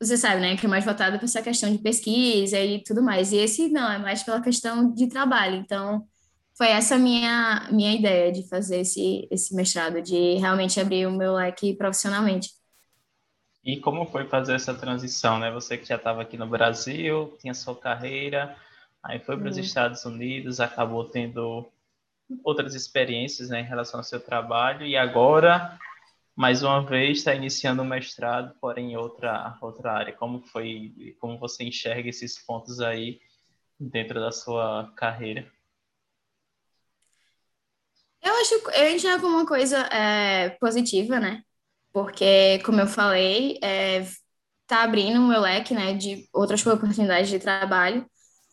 você sabe, né, que é mais voltado para essa questão de pesquisa e tudo mais. E esse não, é mais pela questão de trabalho. Então, foi essa minha minha ideia de fazer esse esse mestrado, de realmente abrir o meu leque profissionalmente. E como foi fazer essa transição, né? Você que já estava aqui no Brasil, tinha sua carreira, aí foi para os uhum. Estados Unidos, acabou tendo outras experiências né, em relação ao seu trabalho e agora mais uma vez está iniciando o mestrado, porém em outra, outra área. Como foi, como você enxerga esses pontos aí dentro da sua carreira? Eu acho, eu enxergo uma coisa é, positiva, né? Porque, como eu falei, é, tá abrindo o meu leque, né, de outras oportunidades de trabalho,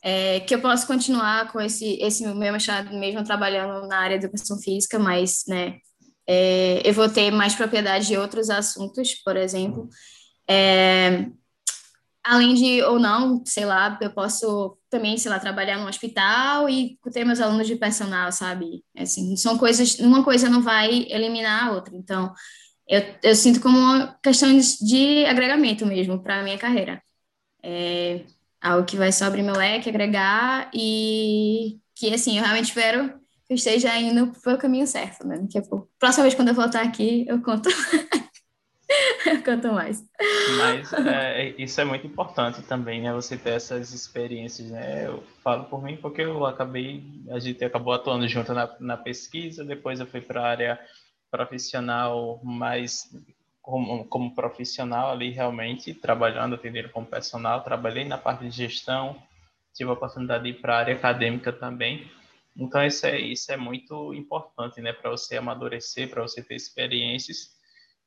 é, que eu posso continuar com esse, esse meu mestrado mesmo trabalhando na área de educação física, mas, né, é, eu vou ter mais propriedade de outros assuntos, por exemplo. É, além de, ou não, sei lá, eu posso também, sei lá, trabalhar no hospital e ter meus alunos de personal, sabe? Assim, são coisas, uma coisa não vai eliminar a outra. Então, eu, eu sinto como uma questão de, agregamento mesmo para a minha carreira. É algo que vai só abrir meu leque, agregar e que, assim, eu realmente espero eu esteja indo pelo caminho certo, né? Que a próxima vez quando eu voltar aqui, eu conto Quanto mais. Mas é, isso é muito importante também, né? Você ter essas experiências, né? Eu falo por mim porque eu acabei, a gente acabou atuando junto na, na pesquisa, depois eu fui para a área profissional mais como, como profissional ali realmente, trabalhando, atendendo como personal, trabalhei na parte de gestão, tive a oportunidade de ir para a área acadêmica também. Então isso é, isso é muito importante, né? Para você amadurecer, para você ter experiências.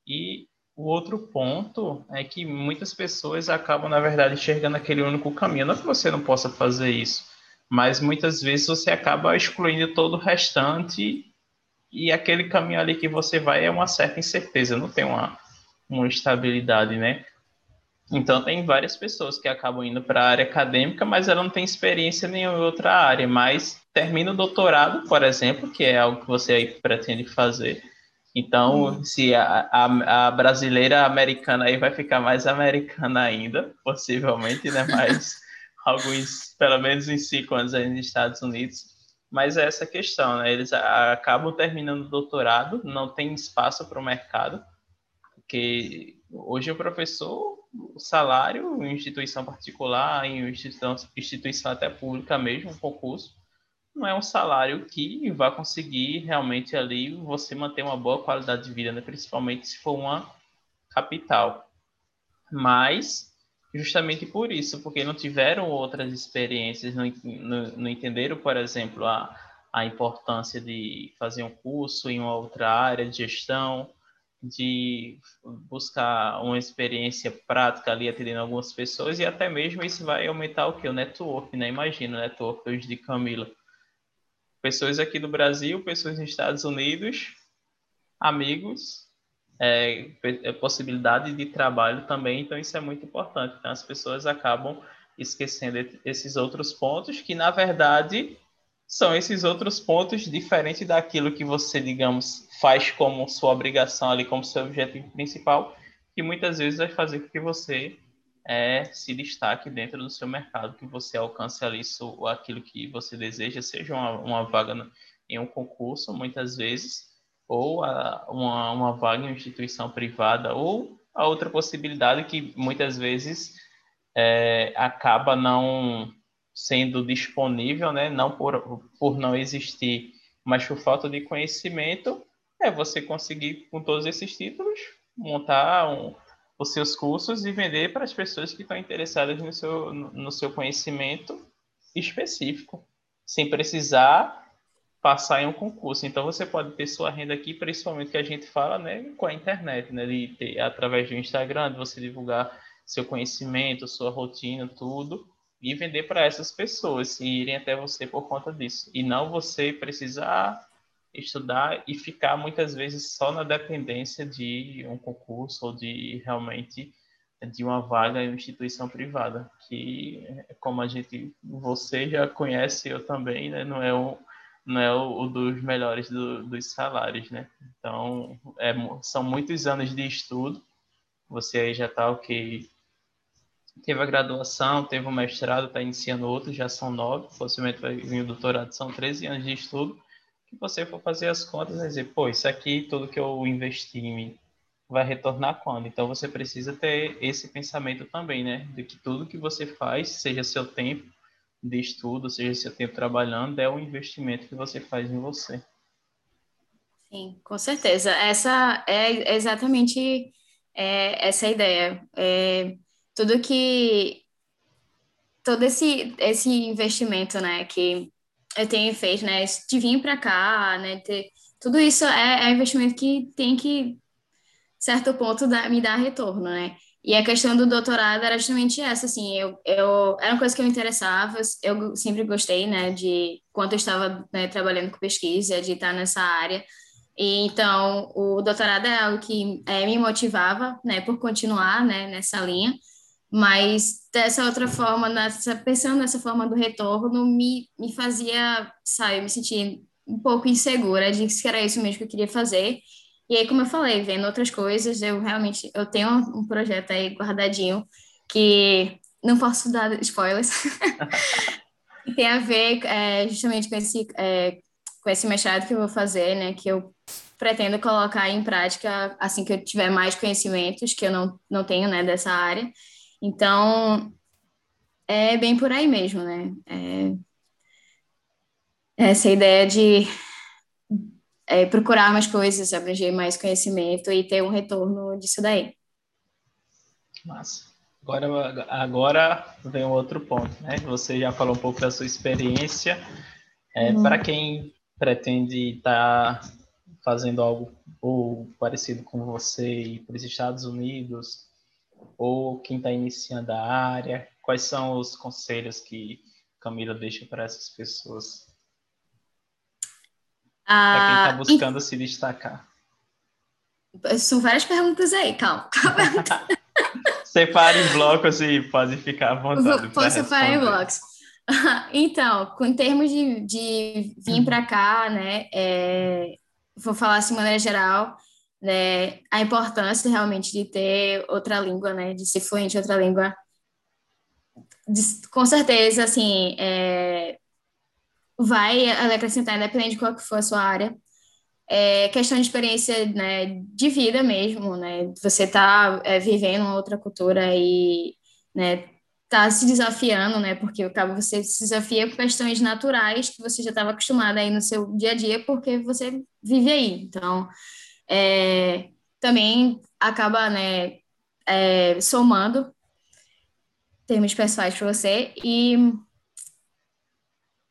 E o outro ponto é que muitas pessoas acabam, na verdade, enxergando aquele único caminho. Não que você não possa fazer isso, mas muitas vezes você acaba excluindo todo o restante e aquele caminho ali que você vai é uma certa incerteza, não tem uma, uma estabilidade, né? Então, tem várias pessoas que acabam indo para a área acadêmica, mas ela não tem experiência em outra área, mas termina o doutorado, por exemplo, que é algo que você aí pretende fazer, então, hum. se a, a, a, brasileira americana aí vai ficar mais americana ainda, possivelmente, né? Mais alguns, pelo menos em cinco anos aí nos Estados Unidos. Mas é essa questão, né? Eles acabam terminando o doutorado, não tem espaço para o mercado, porque hoje o professor, o salário em instituição particular, em instituição, instituição até pública mesmo, concurso, não é um salário que vai conseguir realmente ali você manter uma boa qualidade de vida, né? principalmente se for uma capital. Mas, justamente por isso, porque não tiveram outras experiências, não, não, não entenderam, por exemplo, a, a importância de fazer um curso em uma outra área de gestão, de buscar uma experiência prática ali atendendo algumas pessoas e até mesmo isso vai aumentar o que? O network, né? Imagina o network hoje de Camila pessoas aqui do Brasil, pessoas nos Estados Unidos, amigos, é, é, possibilidade de trabalho também, então isso é muito importante. Então as pessoas acabam esquecendo esses outros pontos que, na verdade, são esses outros pontos diferentes daquilo que você, digamos, faz como sua obrigação ali, como seu objetivo principal, que muitas vezes vai fazer com que você é, se destaque dentro do seu mercado, que você alcance ali so, aquilo que você deseja, seja uma, uma vaga no, em um concurso, muitas vezes, ou a, uma, uma vaga em uma instituição privada, ou a outra possibilidade que muitas vezes é, acaba não sendo disponível, né? não por, por não existir, mas por falta de conhecimento, é você conseguir, com todos esses títulos, montar um, os seus cursos e vender para as pessoas que estão interessadas no seu, no seu conhecimento específico, sem precisar passar em um concurso. Então você pode ter sua renda aqui, principalmente que a gente fala, né, com a internet, né, de ter, através do Instagram, de você divulgar seu conhecimento, sua rotina, tudo, e vender para essas pessoas e irem até você por conta disso. E não você precisar estudar e ficar muitas vezes só na dependência de um concurso ou de realmente de uma vaga em uma instituição privada, que como a gente você já conhece, eu também, né, não é o não é o, dos melhores do, dos salários, né? Então, é, são muitos anos de estudo. Você aí já está o que teve a graduação, teve o mestrado, está iniciando outro, já são nove, possivelmente vai vir o doutorado, são 13 anos de estudo que você for fazer as contas e dizer, pô, isso aqui, tudo que eu investi vai retornar quando? Então você precisa ter esse pensamento também, né? De que tudo que você faz, seja seu tempo de estudo, seja seu tempo trabalhando, é um investimento que você faz em você. Sim, com certeza. Essa é exatamente é, essa ideia. É, tudo que todo esse esse investimento, né, que eu tenho feito, né, de vir para cá, né, ter, tudo isso é, é investimento que tem que, certo ponto, me dar retorno, né, e a questão do doutorado era justamente essa, assim, eu, eu, era uma coisa que eu me interessava, eu sempre gostei, né, de, quando eu estava né, trabalhando com pesquisa, de estar nessa área, e então o doutorado é algo que é, me motivava, né, por continuar, né, nessa linha, mas dessa outra forma, nessa, pensando nessa forma do retorno, me, me fazia, sabe, me sentir um pouco insegura de que era isso mesmo que eu queria fazer. E aí, como eu falei, vendo outras coisas, eu realmente eu tenho um projeto aí guardadinho que não posso dar spoilers, que tem a ver é, justamente com esse, é, com esse mestrado que eu vou fazer, né? Que eu pretendo colocar em prática assim que eu tiver mais conhecimentos, que eu não, não tenho, né, dessa área. Então, é bem por aí mesmo, né? É, essa ideia de é, procurar mais coisas, abranger mais conhecimento e ter um retorno disso daí. Massa. Agora, agora vem um outro ponto, né? Você já falou um pouco da sua experiência. É, uhum. Para quem pretende estar tá fazendo algo ou parecido com você e para os Estados Unidos, ou quem está iniciando a área, quais são os conselhos que Camila deixa para essas pessoas? Ah, para quem está buscando se destacar. São várias perguntas aí, calma. calma. Separe em blocos e pode ficar à vontade. Posso separar em blocos. Então, com termos de, de vir para cá, né, é, vou falar assim de maneira geral, né, a importância realmente de ter outra língua, né, de ser fluente em outra língua, de, com certeza, assim, é, vai acrescentar, independente de qual que for a sua área, é questão de experiência né, de vida mesmo, né, você tá é, vivendo outra cultura e, né, tá se desafiando, né? Porque acaba você se desafia com questões naturais que você já estava acostumada aí no seu dia a dia, porque você vive aí. Então, é, também acaba, né, é, somando termos pessoais para você e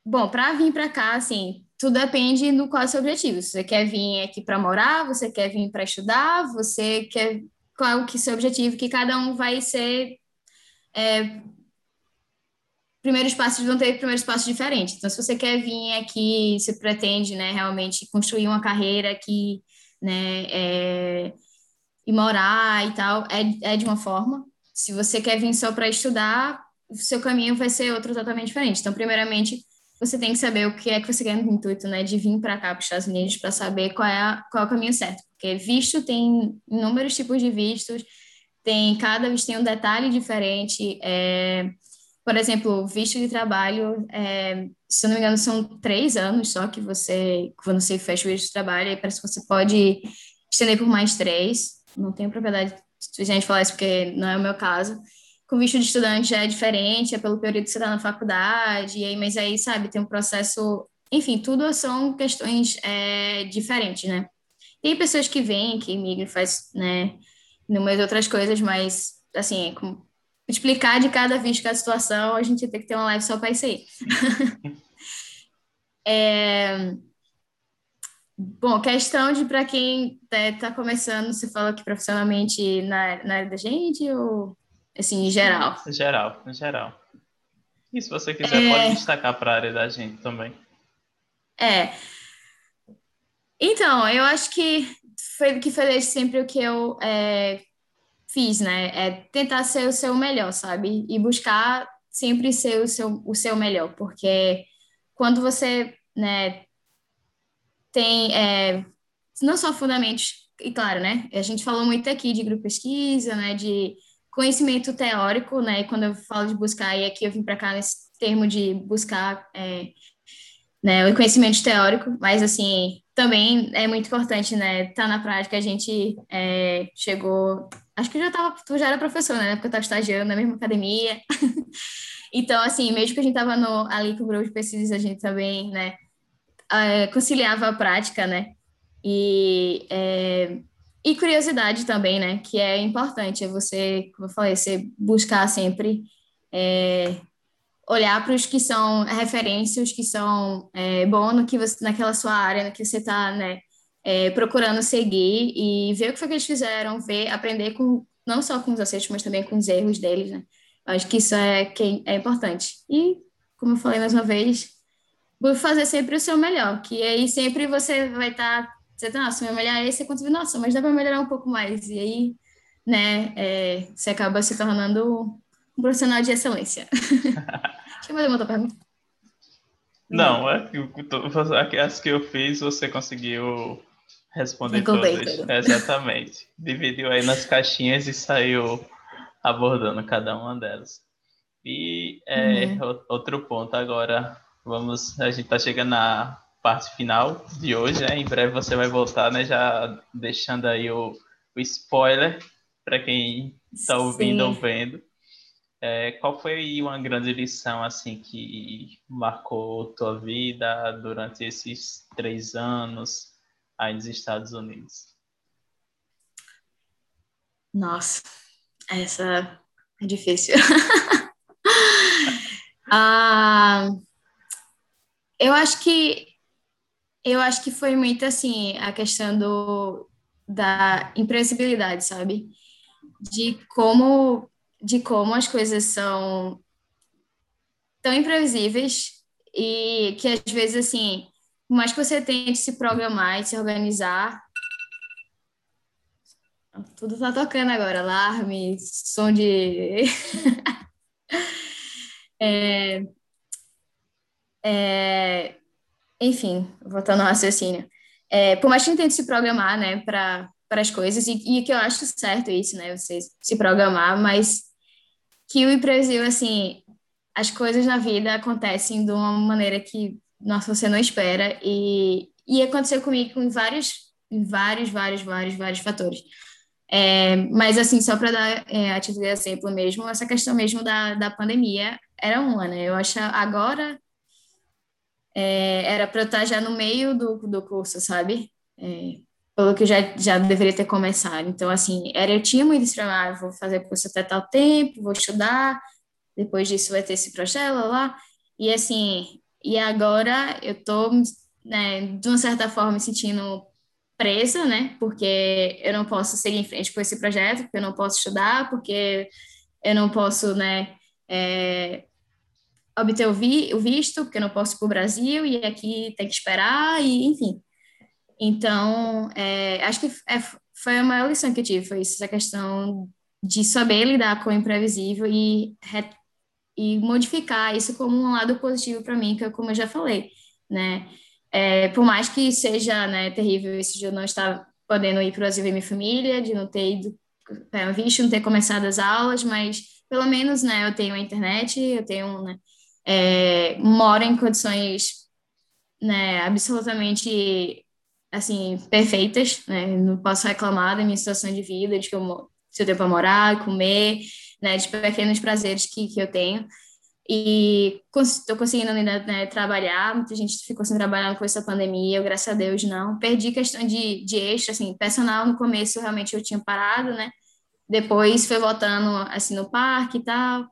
bom, para vir para cá, assim, tudo depende do qual é o seu objetivo. Se você quer vir aqui para morar, você quer vir para estudar, você quer qual é o que seu objetivo, que cada um vai ser é, primeiros passos vão ter primeiros passos diferentes. Então, se você quer vir aqui, se pretende, né, realmente construir uma carreira aqui, né, é, e morar e tal, é, é de uma forma. Se você quer vir só para estudar, o seu caminho vai ser outro totalmente diferente. Então, primeiramente, você tem que saber o que é que você quer no intuito, né, de vir para cá, para os Estados Unidos, para saber qual é, a, qual é o caminho certo. Porque visto tem inúmeros tipos de vistos, tem cada visto tem um detalhe diferente. É, por exemplo, visto de trabalho, é, se eu não me engano, são três anos só que você, quando você fecha o visto de trabalho, aí parece que você pode estender por mais três. Não tenho propriedade de a gente falar isso porque não é o meu caso. Com visto de estudante já é diferente, é pelo período que você está na faculdade, e aí, mas aí, sabe, tem um processo. Enfim, tudo são questões é, diferentes, né? Tem pessoas que vêm, que migram, faz, né, inúmeras outras coisas, mas, assim, com explicar de cada vez cada situação, a gente tem que ter uma live só para isso aí. é... Bom, questão de para quem está tá começando, você fala que profissionalmente na, na área da gente ou assim, em geral? Em geral, em geral. E se você quiser, é... pode destacar para a área da gente também. É. Então, eu acho que foi que desde sempre o que eu é, fiz, né? É tentar ser o seu melhor, sabe? E buscar sempre ser o seu, o seu melhor, porque quando você, né, tem é, não só fundamentos, e claro, né? A gente falou muito aqui de grupo pesquisa, né? De conhecimento teórico, né? E quando eu falo de buscar, e aqui eu vim para cá nesse termo de buscar é, né, o conhecimento teórico, mas assim também é muito importante, né? Tá na prática, a gente é, chegou Acho que já tava, tu já era professor, né? Porque eu estava estagiando na mesma academia. então, assim, mesmo que a gente estava ali com o grupo de pesquisa, a gente também, né, é, conciliava a prática, né? E, é, e curiosidade também, né? Que é importante, é você, como eu falei, você buscar sempre é, olhar para os que são referências, que são é, bons no que você, naquela sua área, no que você está, né? É, procurando seguir e ver o que foi que eles fizeram, ver, aprender com não só com os acertos, mas também com os erros deles, né? Acho que isso é, que é importante. E, como eu falei mais uma vez, vou fazer sempre o seu melhor, que aí sempre você vai estar, tá, você tá, nossa, meu melhor é esse, quanto nossa, mas dá para melhorar um pouco mais. E aí, né, é, você acaba se tornando um profissional de excelência. Deixa eu fazer uma outra pergunta. Não, é, as que eu fiz, você conseguiu responder todas. Exatamente. Dividiu aí nas caixinhas e saiu abordando cada uma delas. E é, uhum. outro ponto agora, vamos, a gente está chegando na parte final de hoje, né? Em breve você vai voltar, né? Já deixando aí o, o spoiler para quem está ouvindo ou vendo. É, qual foi uma grande lição assim que marcou tua vida durante esses três anos aí nos Estados Unidos? Nossa, essa é difícil. ah, eu acho que eu acho que foi muito assim a questão do, da imprevisibilidade, sabe? De como de como as coisas são tão imprevisíveis e que às vezes assim, por mais que você tente se programar e se organizar, tudo tá tocando agora, alarme, som de é, é, enfim, voltando ao raciocínio. É, por mais que a gente tente se programar, né, para as coisas, e, e que eu acho certo isso, né, você se programar, mas que o imprevisível, assim, as coisas na vida acontecem de uma maneira que, nossa, você não espera, e, e aconteceu comigo com vários, vários, vários, vários, vários fatores. É, mas, assim, só para dar é, a título de exemplo mesmo, essa questão mesmo da, da pandemia era uma, né? Eu acho agora é, era para eu estar já no meio do, do curso, sabe? É, pelo que já, já deveria ter começado. Então, assim, era, eu tinha muito isso ah, vou fazer curso até tal tempo, vou estudar, depois disso vai ter esse projeto, lá. E, assim, e agora eu tô, né, de uma certa forma, me sentindo presa, né, porque eu não posso seguir em frente com esse projeto, porque eu não posso estudar, porque eu não posso, né, é, obter o, vi, o visto, porque eu não posso ir para o Brasil, e aqui tem que esperar, e enfim. Então, é, acho que é, foi a maior lição que eu tive, foi essa questão de saber lidar com o imprevisível e, e modificar isso como um lado positivo para mim, que eu, como eu já falei, né? É, por mais que seja né, terrível isso de eu não estar podendo ir para o Brasil ver minha família, de não ter ido é, visto, não ter começado as aulas, mas pelo menos né, eu tenho a internet, eu tenho né, é, moro em condições né, absolutamente assim, perfeitas, né? Não posso reclamar da minha situação de vida, de que eu, se eu tenho para morar, comer, né? De pequenos prazeres que, que eu tenho. E estou conseguindo ainda né, trabalhar, muita gente ficou sem trabalhar com essa pandemia, eu, graças a Deus, não. Perdi questão de, de extra, assim, personal no começo realmente eu tinha parado, né? Depois foi voltando, assim, no parque e tal,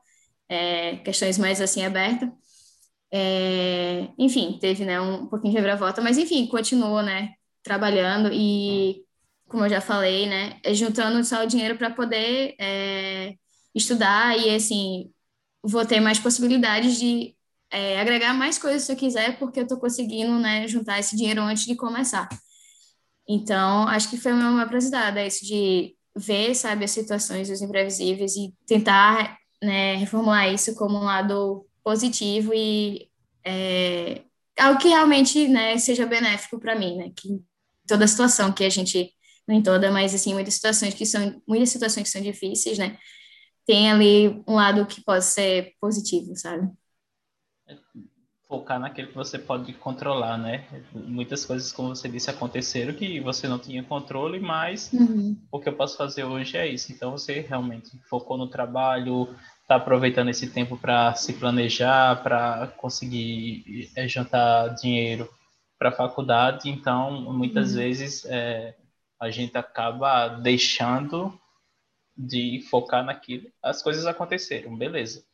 é, questões mais, assim, abertas. É, enfim, teve, né, um pouquinho de reviravolta, mas, enfim, continuou, né, trabalhando e, como eu já falei, né, é juntando só o dinheiro para poder é, estudar e, assim, vou ter mais possibilidades de é, agregar mais coisas se eu quiser, porque eu estou conseguindo, né, juntar esse dinheiro antes de começar. Então, acho que foi uma maior aprendizado, isso de ver, sabe, as situações, os imprevisíveis e tentar, né, reformular isso como um lado positivo e é, algo que realmente, né, seja benéfico para mim, né, que toda situação que a gente, nem toda, mas assim, muitas situações que são, muitas situações que são difíceis, né? Tem ali um lado que pode ser positivo, sabe? Focar naquilo que você pode controlar, né? Muitas coisas, como você disse, aconteceram que você não tinha controle, mas uhum. o que eu posso fazer hoje é isso. Então, você realmente focou no trabalho, está aproveitando esse tempo para se planejar, para conseguir é, juntar dinheiro para a faculdade, então muitas uhum. vezes é, a gente acaba deixando de focar naquilo. As coisas aconteceram, beleza.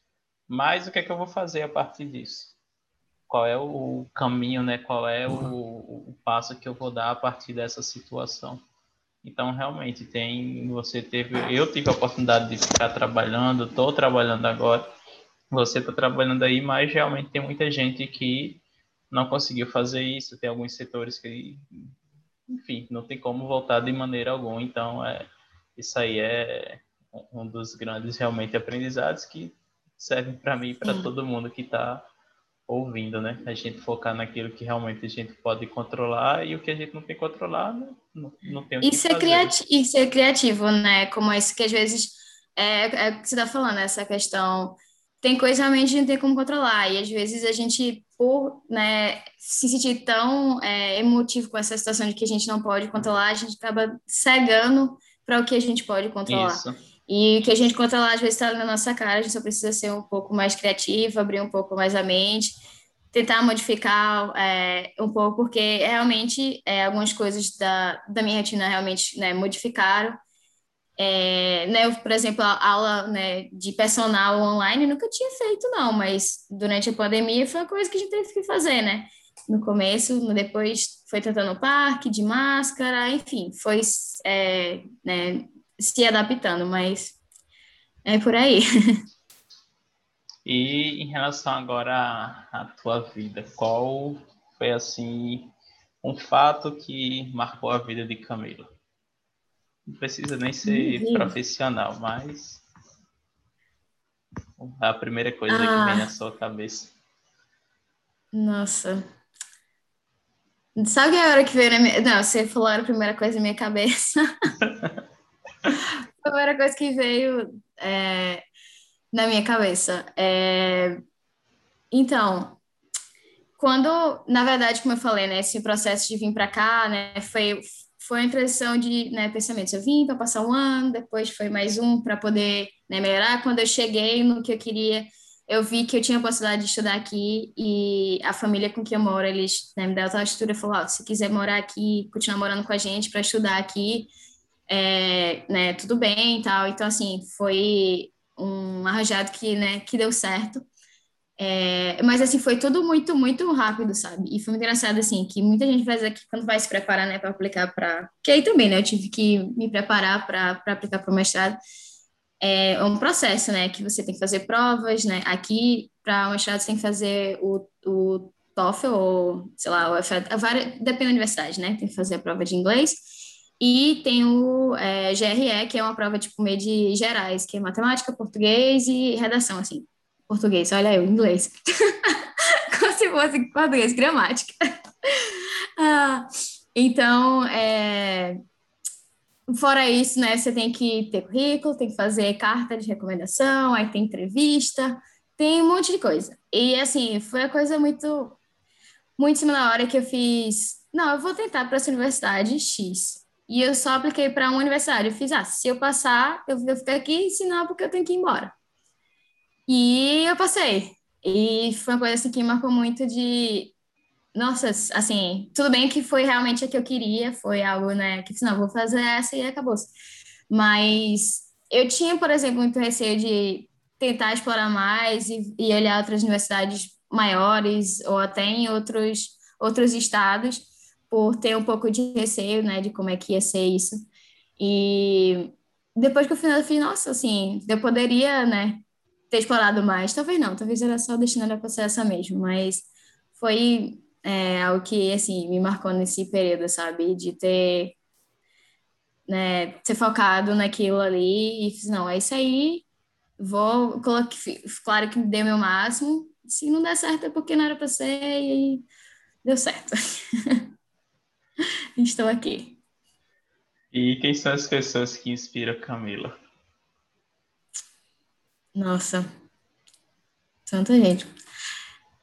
Mas o que é que eu vou fazer a partir disso? Qual é o caminho, né? Qual é o, o passo que eu vou dar a partir dessa situação? Então, realmente, tem. Você teve. Eu tive a oportunidade de ficar trabalhando, estou trabalhando agora. Você está trabalhando aí, mas realmente tem muita gente que não conseguiu fazer isso. Tem alguns setores que, enfim, não tem como voltar de maneira alguma. Então, é, isso aí é um dos grandes realmente aprendizados que serve para mim e para todo mundo que está ouvindo, né? A gente focar naquilo que realmente a gente pode controlar e o que a gente não tem que controlar, não, não tem o que e ser, criati e ser criativo, né? Como esse que às vezes é, é o que você está falando, essa questão. Tem coisa realmente a gente não tem como controlar, e às vezes a gente, por né, se sentir tão é, emotivo com essa situação de que a gente não pode controlar, a gente acaba cegando para o que a gente pode controlar. Isso. E o que a gente controlar, às vezes, está na nossa cara, a gente só precisa ser um pouco mais criativo, abrir um pouco mais a mente, tentar modificar é, um pouco, porque realmente é, algumas coisas da, da minha rotina realmente né, modificaram. É, né, eu, por exemplo, a aula né, de personal online nunca tinha feito, não, mas durante a pandemia foi uma coisa que a gente teve que fazer, né? No começo, depois foi tentando no parque, de máscara, enfim, foi é, né, se adaptando, mas é por aí. E em relação agora à, à tua vida, qual foi assim um fato que marcou a vida de Camila? Não precisa nem ser uhum. profissional, mas a primeira coisa ah. que vem na sua cabeça. Nossa. Sabe a hora que veio na minha. Não, você falou a primeira coisa na minha cabeça. a primeira coisa que veio é, na minha cabeça. É... Então, quando, na verdade, como eu falei, né, esse processo de vir para cá, né, foi foi uma transição de né, pensamentos. Eu vim para passar um ano, depois foi mais um para poder né, melhorar. Quando eu cheguei no que eu queria, eu vi que eu tinha a possibilidade de estudar aqui e a família com que eu moro, eles né, me deram a estrutura e falaram, oh, se quiser morar aqui, continuar morando com a gente para estudar aqui, é, né, tudo bem e tal. Então, assim, foi um arranjado que, né, que deu certo. É, mas, assim, foi tudo muito, muito rápido, sabe? E foi muito engraçado, assim, que muita gente faz aqui quando vai se preparar, né, para aplicar para... Que aí também, né, eu tive que me preparar para aplicar para o mestrado. É um processo, né, que você tem que fazer provas, né? Aqui, para o mestrado, você tem que fazer o, o TOEFL ou, sei lá, o FL, depende da universidade, né? Tem que fazer a prova de inglês. E tem o é, GRE, que é uma prova tipo meio de gerais, que é matemática, português e redação, assim. Português, olha eu, inglês. Como se fosse português, gramática. ah, então, é, fora isso, né, você tem que ter currículo, tem que fazer carta de recomendação, aí tem entrevista, tem um monte de coisa. E, assim, foi a coisa muito, muito cima na hora que eu fiz, não, eu vou tentar para essa universidade X. E eu só apliquei para um aniversário. Eu fiz, ah, se eu passar, eu vou ficar aqui, senão porque eu tenho que ir embora. E eu passei. E foi uma coisa assim que marcou muito de nossa, assim, tudo bem que foi realmente a que eu queria, foi algo, né, que não, vou fazer essa e acabou. Mas eu tinha, por exemplo, muito receio de tentar explorar mais e, e olhar outras universidades maiores ou até em outros outros estados por ter um pouco de receio, né, de como é que ia ser isso. E depois que eu fiz, eu fiz, nossa, assim, eu poderia, né, ter explorado mais. Talvez não, talvez era só destinada ser essa mesmo, mas foi é, algo que, assim, me marcou nesse período, sabe, de ter, né, ser focado naquilo ali e fiz, não, é isso aí, vou, colocar, claro que dei meu máximo, se não der certo é porque não era para ser e deu certo. Estou aqui. E quem são as pessoas que inspiram Camila? Nossa, tanta gente.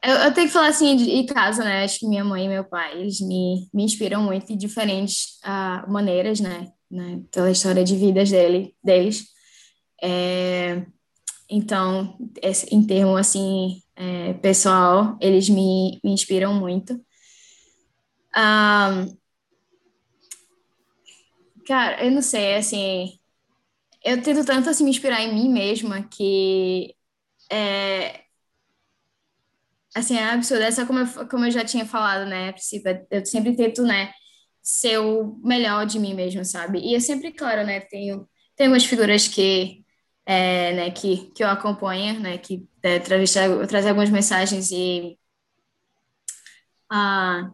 Eu, eu, tenho que falar assim de, casa, né? Acho que minha mãe e meu pai, eles me, me inspiram muito de diferentes uh, maneiras, né? né? Pela história de vidas dele, deles. É, então, em termo assim, é, pessoal, eles me, me inspiram muito. Um, Cara, eu não sei, assim, eu tento tanto assim me inspirar em mim mesma que é, assim, é absurdo. Essa como eu, como eu já tinha falado, né, Priscila, eu sempre tento, né, ser o melhor de mim mesma, sabe? E é sempre, claro, né, tenho, tenho algumas figuras que, é, né, que, que eu acompanho, né, que é, trazem algumas mensagens e ah,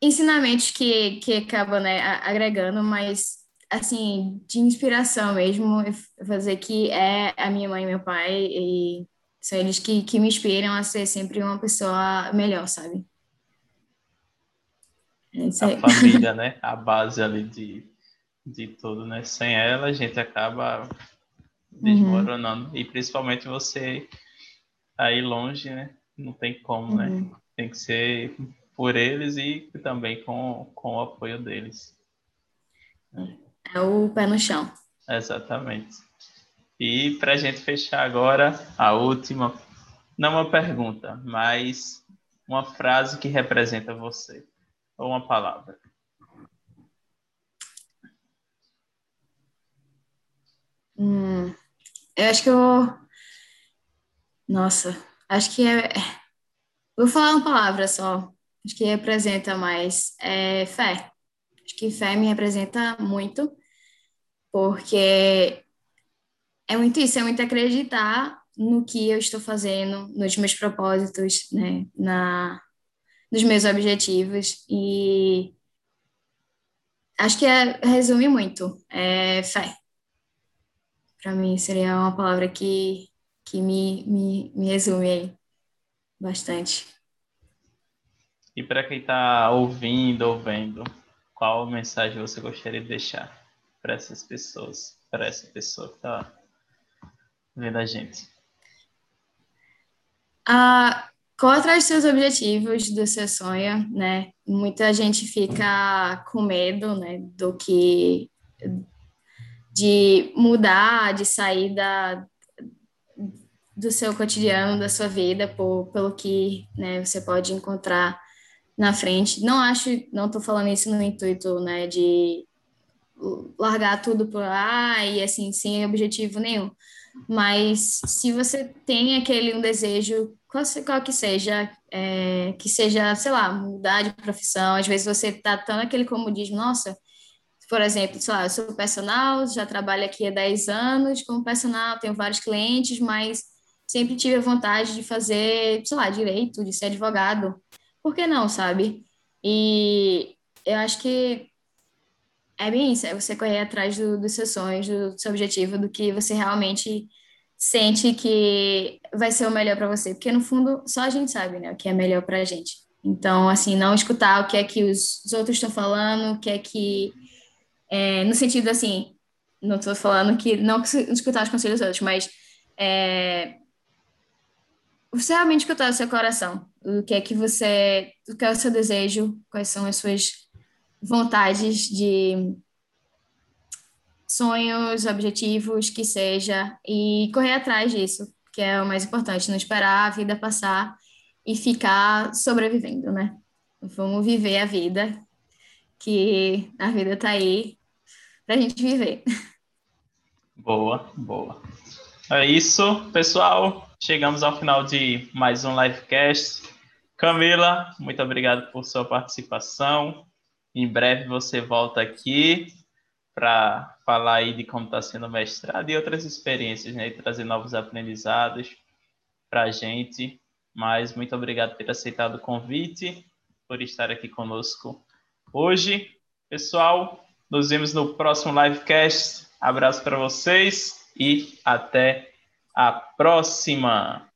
ensinamentos que, que acabam né, agregando, mas assim, de inspiração mesmo, fazer que é a minha mãe e meu pai, e São eles que, que me inspiram a ser sempre uma pessoa melhor, sabe? É a família, né? A base ali de, de tudo, né? Sem ela, a gente acaba desmoronando. Uhum. E principalmente você aí longe, né? Não tem como, né? uhum. né? Tem que ser por eles e também com, com o apoio deles. É o pé no chão. Exatamente. E para a gente fechar agora, a última, não uma pergunta, mas uma frase que representa você, ou uma palavra. Hum, eu acho que eu. Nossa, acho que é. Vou falar uma palavra só. Acho que representa mais. É fé. Acho que fé me representa muito, porque é muito isso, é muito acreditar no que eu estou fazendo, nos meus propósitos, né, na, nos meus objetivos e acho que é, resume muito, é fé. Para mim seria uma palavra que, que me, me, me resume aí bastante. E para quem está ouvindo ou vendo, qual mensagem você gostaria de deixar para essas pessoas, para essa pessoa que está vendo a gente? Ah, corra atrás dos seus objetivos, do seu sonho, né? Muita gente fica com medo, né, do que de mudar, de sair da, do seu cotidiano, da sua vida, por, pelo que né, você pode encontrar na frente. Não acho, não estou falando isso no intuito né, de largar tudo por lá e assim, sem objetivo nenhum. Mas se você tem aquele um desejo, qual, qual que seja, é, que seja, sei lá, mudar de profissão, às vezes você está tão naquele comodismo, nossa, por exemplo, sei lá, eu sou personal, já trabalho aqui há 10 anos como personal, tenho vários clientes, mas sempre tive a vontade de fazer, sei lá, direito, de ser advogado. Por que não, sabe? E eu acho que é bem isso, é você correr atrás do, dos seus sonhos, do, do seu objetivo, do que você realmente sente que vai ser o melhor para você, porque no fundo só a gente sabe, né, o que é melhor para a gente. Então, assim, não escutar o que é que os, os outros estão falando, o que é que, é, no sentido assim, não estou falando que não escutar os conselhos dos outros, mas é, você realmente escutar o seu coração, o que é que você, o que é o seu desejo, quais são as suas vontades de sonhos, objetivos, que seja, e correr atrás disso, que é o mais importante, não esperar a vida passar e ficar sobrevivendo, né? Vamos viver a vida, que a vida tá aí pra gente viver. Boa, boa. É isso, pessoal. Chegamos ao final de mais um livecast. Camila, muito obrigado por sua participação. Em breve você volta aqui para falar aí de como está sendo o mestrado e outras experiências, né? E trazer novos aprendizados para a gente. Mas muito obrigado por ter aceitado o convite, por estar aqui conosco hoje. Pessoal, nos vemos no próximo livecast. Abraço para vocês e até a próxima.